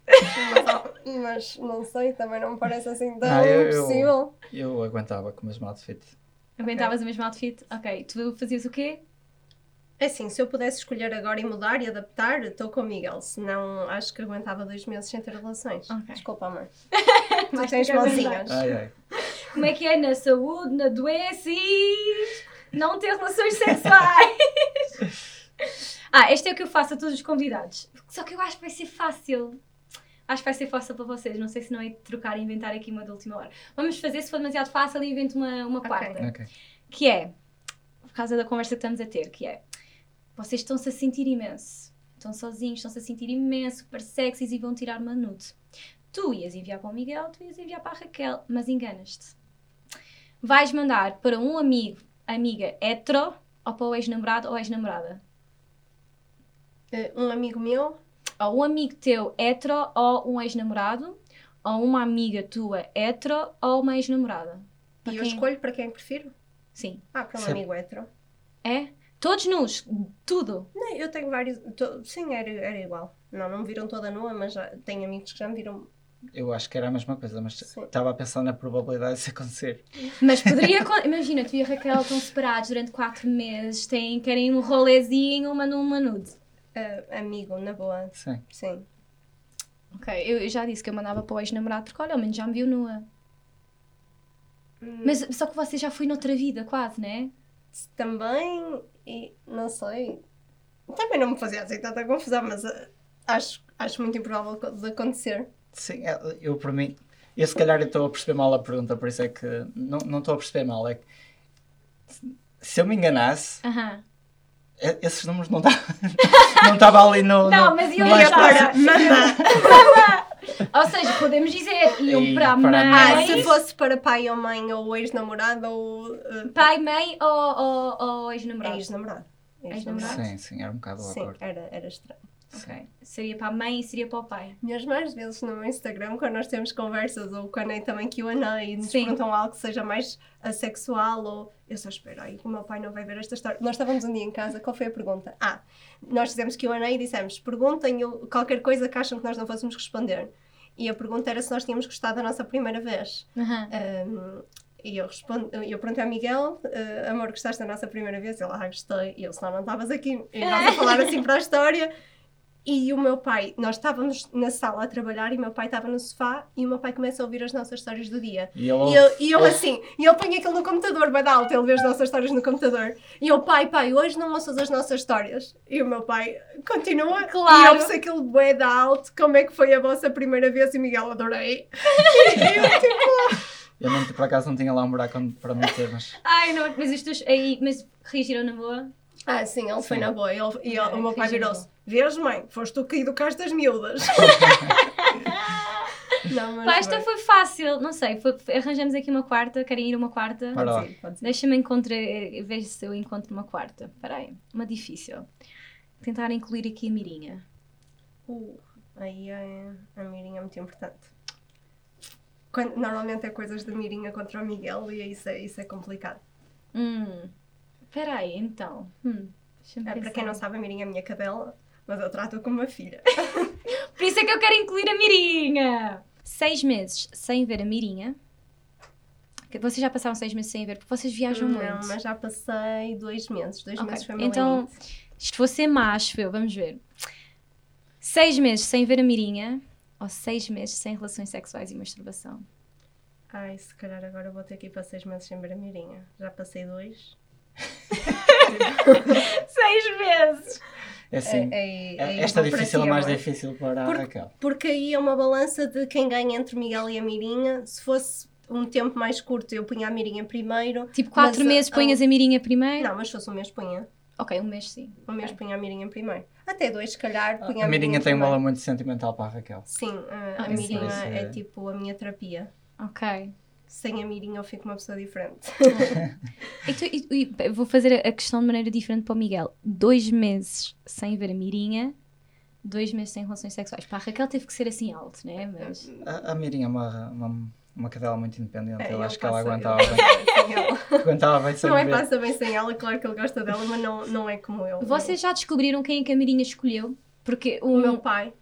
[LAUGHS] mas, mas, não sei, também não me parece assim tão ah, eu, possível. Eu, eu aguentava com o mesmo outfit. Aguentavas okay. o mesmo outfit? Ok. Tu fazias o quê? É assim, se eu pudesse escolher agora e mudar e adaptar, estou com o Miguel. Senão, acho que aguentava dois meses sem ter relações. Okay. Desculpa, amor. [LAUGHS] Mas tens mãozinhas. Ai, ai. Como é que é na saúde, na doença e não ter relações sexuais? [LAUGHS] ah, este é o que eu faço a todos os convidados. Só que eu acho que vai ser fácil. Acho que vai ser fácil para vocês. Não sei se não é trocar e inventar aqui uma de última hora. Vamos fazer, se for demasiado fácil, invento uma, uma quarta. Okay. Que é, por causa da conversa que estamos a ter, que é vocês estão-se a sentir imenso. Estão sozinhos, estão-se a sentir imenso, super sexys e vão tirar uma nude. Tu ias enviar para o Miguel, tu ias enviar para a Raquel, mas enganas-te. Vais mandar para um amigo, amiga hetero, ou para o ex-namorado ou ex-namorada? Uh, um amigo meu? Ou um amigo teu hetero ou um ex-namorado, ou uma amiga tua hetero ou uma ex-namorada. E eu escolho para quem prefiro? Sim. Ah, para um Sim. amigo hetero. É? Todos nus, tudo. Não, eu tenho vários. To, sim, era, era igual. Não, não me viram toda nua, mas já, tenho amigos que já me viram. Eu acho que era a mesma coisa, mas estava a pensar na probabilidade disso acontecer. Mas poderia. Imagina, tu e a Raquel estão separados durante 4 meses, têm, querem um rolezinho, mandam uma nude. Uh, amigo, na boa. Sim. Sim. Ok, eu, eu já disse que eu mandava para o ex-namorado porque, olha, ao menos já me viu nua. Hum. Mas só que você já foi noutra vida, quase, não é? Também e não sei. Também não me fazia assim tanta confusão, mas uh, acho, acho muito improvável de acontecer. Sim, é, eu para mim. Eu se calhar estou a perceber mal a pergunta, por isso é que. Não, não estou a perceber mal. É que se eu me enganasse. Uh -huh. Esses números não estavam [LAUGHS] não estava ali no. Não, no, mas eu ia agora. Manda! Ou seja, podemos dizer, iam E para a para mãe, Ah, se fosse para pai ou mãe ou ex-namorado ou uh, pai, mãe ou, ou, ou ex-namorado? ex-namorado. Ex-namorado? Sim, sim, era um bocado o Sim, acordo. era, era estranho. Ok. Seria para a mãe e seria para o pai. Mas mais vezes no Instagram, quando nós temos conversas ou quando é também QA e nos Sim. perguntam algo que seja mais assexual ou eu só espero, ai, o meu pai não vai ver esta história. Nós estávamos um dia em casa, qual foi a pergunta? Ah, nós fizemos QA e dissemos: perguntem qualquer coisa que acham que nós não fôssemos responder. E a pergunta era se nós tínhamos gostado da nossa primeira vez. Aham. Um, e eu, respondo, eu perguntei ao Miguel, uh, amor, gostaste da nossa primeira vez? Ele, ah, gostei. E eu, senão não estavas aqui. E nós a falar assim para a história. E o meu pai, nós estávamos na sala a trabalhar e o meu pai estava no sofá e o meu pai começa a ouvir as nossas histórias do dia. E ele E eu, e eu assim, e ele põe aquilo no computador, vai dar alto, ele vê as nossas histórias no computador. E eu, pai, pai, hoje não ouças as nossas histórias. E o meu pai continua, Claro. e eu ouço aquilo bué da alto, como é que foi a vossa primeira vez? E Miguel, adorei. [LAUGHS] E eu, tipo, Eu não, por acaso não tinha lá um buraco para meter, mas Ai, não, mas os teus. Aí, mas reagiram na boa? Ah, sim, ele foi Sim. na boa. Ele, e ele- Ok, o meu pai foi virou-se: Vês, mãe? Foste tu que educaste as miúdas. [LAUGHS] não, mas. Pá, esta foi. foi fácil, não sei, foi- foi- arranjamos aqui uma quarta, querem ir uma quarta? Pode ser, pode ser. Deixa-me encontrar, eh, ver se eu encontro uma quarta. Espera aí, uma difícil. Tentar incluir aqui a mirinha. Uh, aí é, a Mirinha é muito importante. Quando- normalmente é coisas da Mirinha contra o Miguel e isso é, isso é complicado. Hum, espera aí, então. Hum, É, para quem não sabe, a Mirinha é a minha cadela, mas eu trato-a como uma filha. [LAUGHS] Por isso é que eu quero incluir a mirinha! Seis meses sem ver a mirinha. Vocês já passaram seis meses sem ver, porque vocês viajam não, muito. mas já passei dois meses. Dois Ok, meses foi meu Então, limite. isto vou ser macho, eu, vamos ver. Seis meses sem ver a mirinha ou seis meses sem relações sexuais e masturbação? Ai, se calhar agora vou ter que ir para seis meses sem ver a Mirinha. Já passei dois. [LAUGHS] Seis meses! é assim. É- é- é- é esta difícil é mais amor. difícil para a Raquel. Porque aí é uma balança de quem ganha entre Miguel e a Mirinha. Se fosse um tempo mais curto, eu punha a Mirinha primeiro. Tipo, quatro Mas, meses ah, ponhas a mirinha primeiro? Não, mas se fosse um mês, punha. Ok, um mês sim. Um mês Ok. punha a Mirinha primeiro. Até dois, se calhar, punha a, A Mirinha tem um valor muito sentimental para a Raquel. Sim, a, Ah, a. Mirinha é- é tipo a minha terapia. Ok. Sem a Mirinha eu fico uma pessoa diferente. [LAUGHS] Então, e- e- vou fazer a questão de maneira diferente para o Miguel. Dois meses sem ver a mirinha, dois meses sem relações sexuais. Para a Raquel teve que ser assim alto, né? Mas. A, a Mirinha é uma, uma, uma cadela muito independente. É, eu acho que ela aguentava bem. ela. [LAUGHS] aguentava bem sem Não é ver. passa bem sem ela, claro que ele gosta dela, mas não, não é como eu. Vocês já descobriram quem é que a mirinha escolheu? Porque o, O meu pai.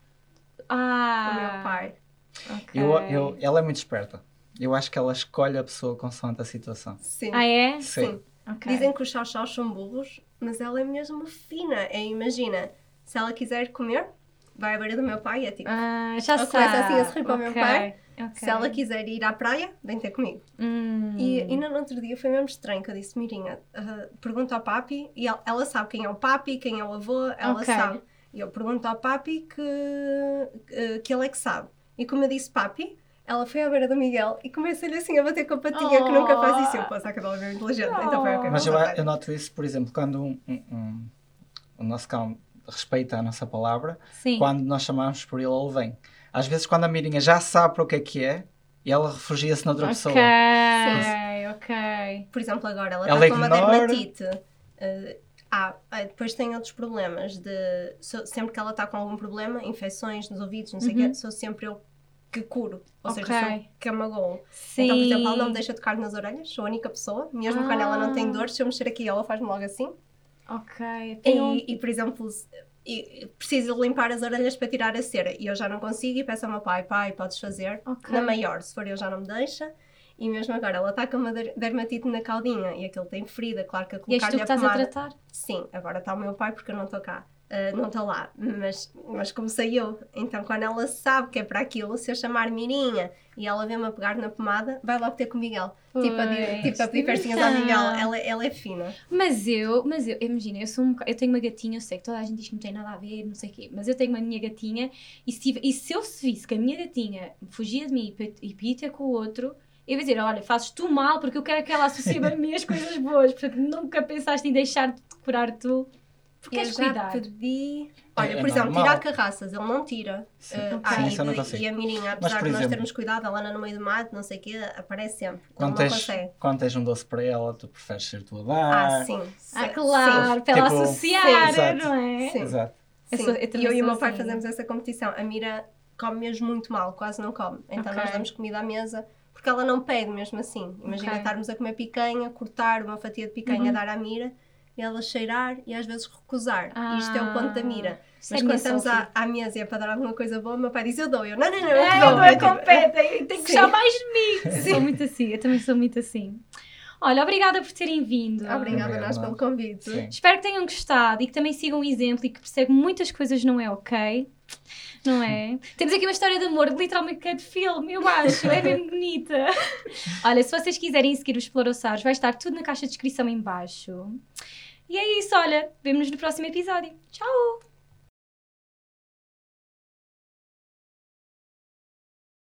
Ah! O meu pai. ok. Eu, eu, ela é muito esperta. Eu acho que ela escolhe a pessoa consoante a situação. Sim. Ah, é? Sim. Ok. Dizem que os chau-chaus são burros, mas ela é mesmo fina. É, imagina, se ela quiser comer, vai à beira do meu pai e é tipo. Ah, já Ela sei. começa assim a sorrir para o meu pai. Ok. Se ela quiser ir à praia, vem ter comigo. Hum. E ainda no outro dia foi mesmo estranho que eu disse, Mirinha, ah, pergunta ao papi, e ela, ela sabe quem é o papi, quem é o avô, ela sabe. E eu pergunto ao papi que, que, que ele é que sabe. E como eu disse papi, ela foi à beira do Miguel e começa-lhe assim a bater com a patinha, que nunca faz isso. Eu posso que ela é bem inteligente, então foi ok. Mas eu, eu noto isso, por exemplo, quando um, um- um- o nosso cão respeita a nossa palavra, Sim. quando nós chamamos por ele, ele vem. Às vezes, quando a Mirinha já sabe para o que é que é, e ela refugia-se noutra pessoa. Ok, ok. Por exemplo, agora ela Ela está com uma ignora. dermatite. eh, ah, ah, depois tem outros problemas. De, sou- sempre que ela está com algum problema, infecções nos ouvidos, não sei o Uhum. quê, sou sempre eu que curo. Ou Ok. seja, que. Sim. Então, por exemplo, ela não me deixa tocar nas orelhas, sou a única pessoa. Mesmo quando ela não tem Ah. dor, se eu mexer aqui, ela faz-me logo assim. Ok. Tem um- E, e, por exemplo, e- preciso limpar as orelhas para tirar a cera e eu já não consigo e peço ao meu pai, pai, podes fazer. Ok. Na maior, se for eu já não me deixa. E mesmo agora, ela está com uma der- dermatite na caudinha e aquilo tem ferida, claro que a E és tu colocar-lhe que a estás a pomada... tratar? Sim, agora está o meu pai porque eu não estou cá. Ah, não está lá, mas, mas comecei eu. Então, quando ela sabe que é para aquilo, se eu chamar Mirinha e ela vê-me a pegar na pomada, vai logo ter com o Miguel. Tipo a, di- Pois. tipo a pedir festinhas ao Miguel. Então. Ela, ela é fina. Mas eu, mas eu, imagina, eu sou um eu tenho uma gatinha, eu sei que toda a gente diz que não tem nada a ver, não sei o quê, mas eu tenho uma minha gatinha e se, e se eu se visse que a minha gatinha fugia de mim e e ter com o outro, eu ia dizer, olha, fazes tu mal porque eu quero que ela associe a mim as coisas boas, portanto nunca pensaste em deixar de te curar tu. Queres já cuidar. pedi. Olha, É- é por exemplo, normal. tirar carraças, ele não tira. Sim. Uh, ah, Sim, e, isso eu não de- consigo. e a Mirinha, apesar por de nós exemplo- termos cuidado, ela anda no meio do mato, não sei o quê, aparece sempre. Quando tens, consegue. quando tens um doce para ela, tu preferes ser tu a dar. Ah, sim. Ah, sim, claro, para ela Tipo, associar, sim, exato. não é? Sim. Exato. Eu Sim. sou- eu e eu e o meu pai assim. fazemos essa competição. A Mira come mesmo muito mal, quase não come. Então Ok. nós damos comida à mesa porque ela não pede mesmo assim. Imagina Ok. estarmos a comer picanha, cortar uma fatia de picanha, Uhum. dar à Mira, e ela cheirar e às vezes recusar. E isto é o ponto da Mira. É Mas a minha quando estamos à, à mesa e é para dar alguma coisa boa, o meu pai diz: Eu dou. Eu, não, não, não, eu É, eu dou. Eu, tipo, competa, eu tenho que gostar mais de mim. Sou muito assim, eu também sou muito assim. Olha, obrigada por terem vindo. Obrigada a nós pelo convite. Sim. Espero que tenham gostado e que também sigam o exemplo e que percebam que muitas coisas não é ok. Não é? Temos aqui uma história de amor, literalmente que é de filme, eu acho, é bem [LAUGHS] bonita. Olha, se vocês quiserem seguir os Explorosauros, vai estar tudo na caixa de descrição em baixo. E é isso, olha, vemo-nos no próximo episódio. Tchau!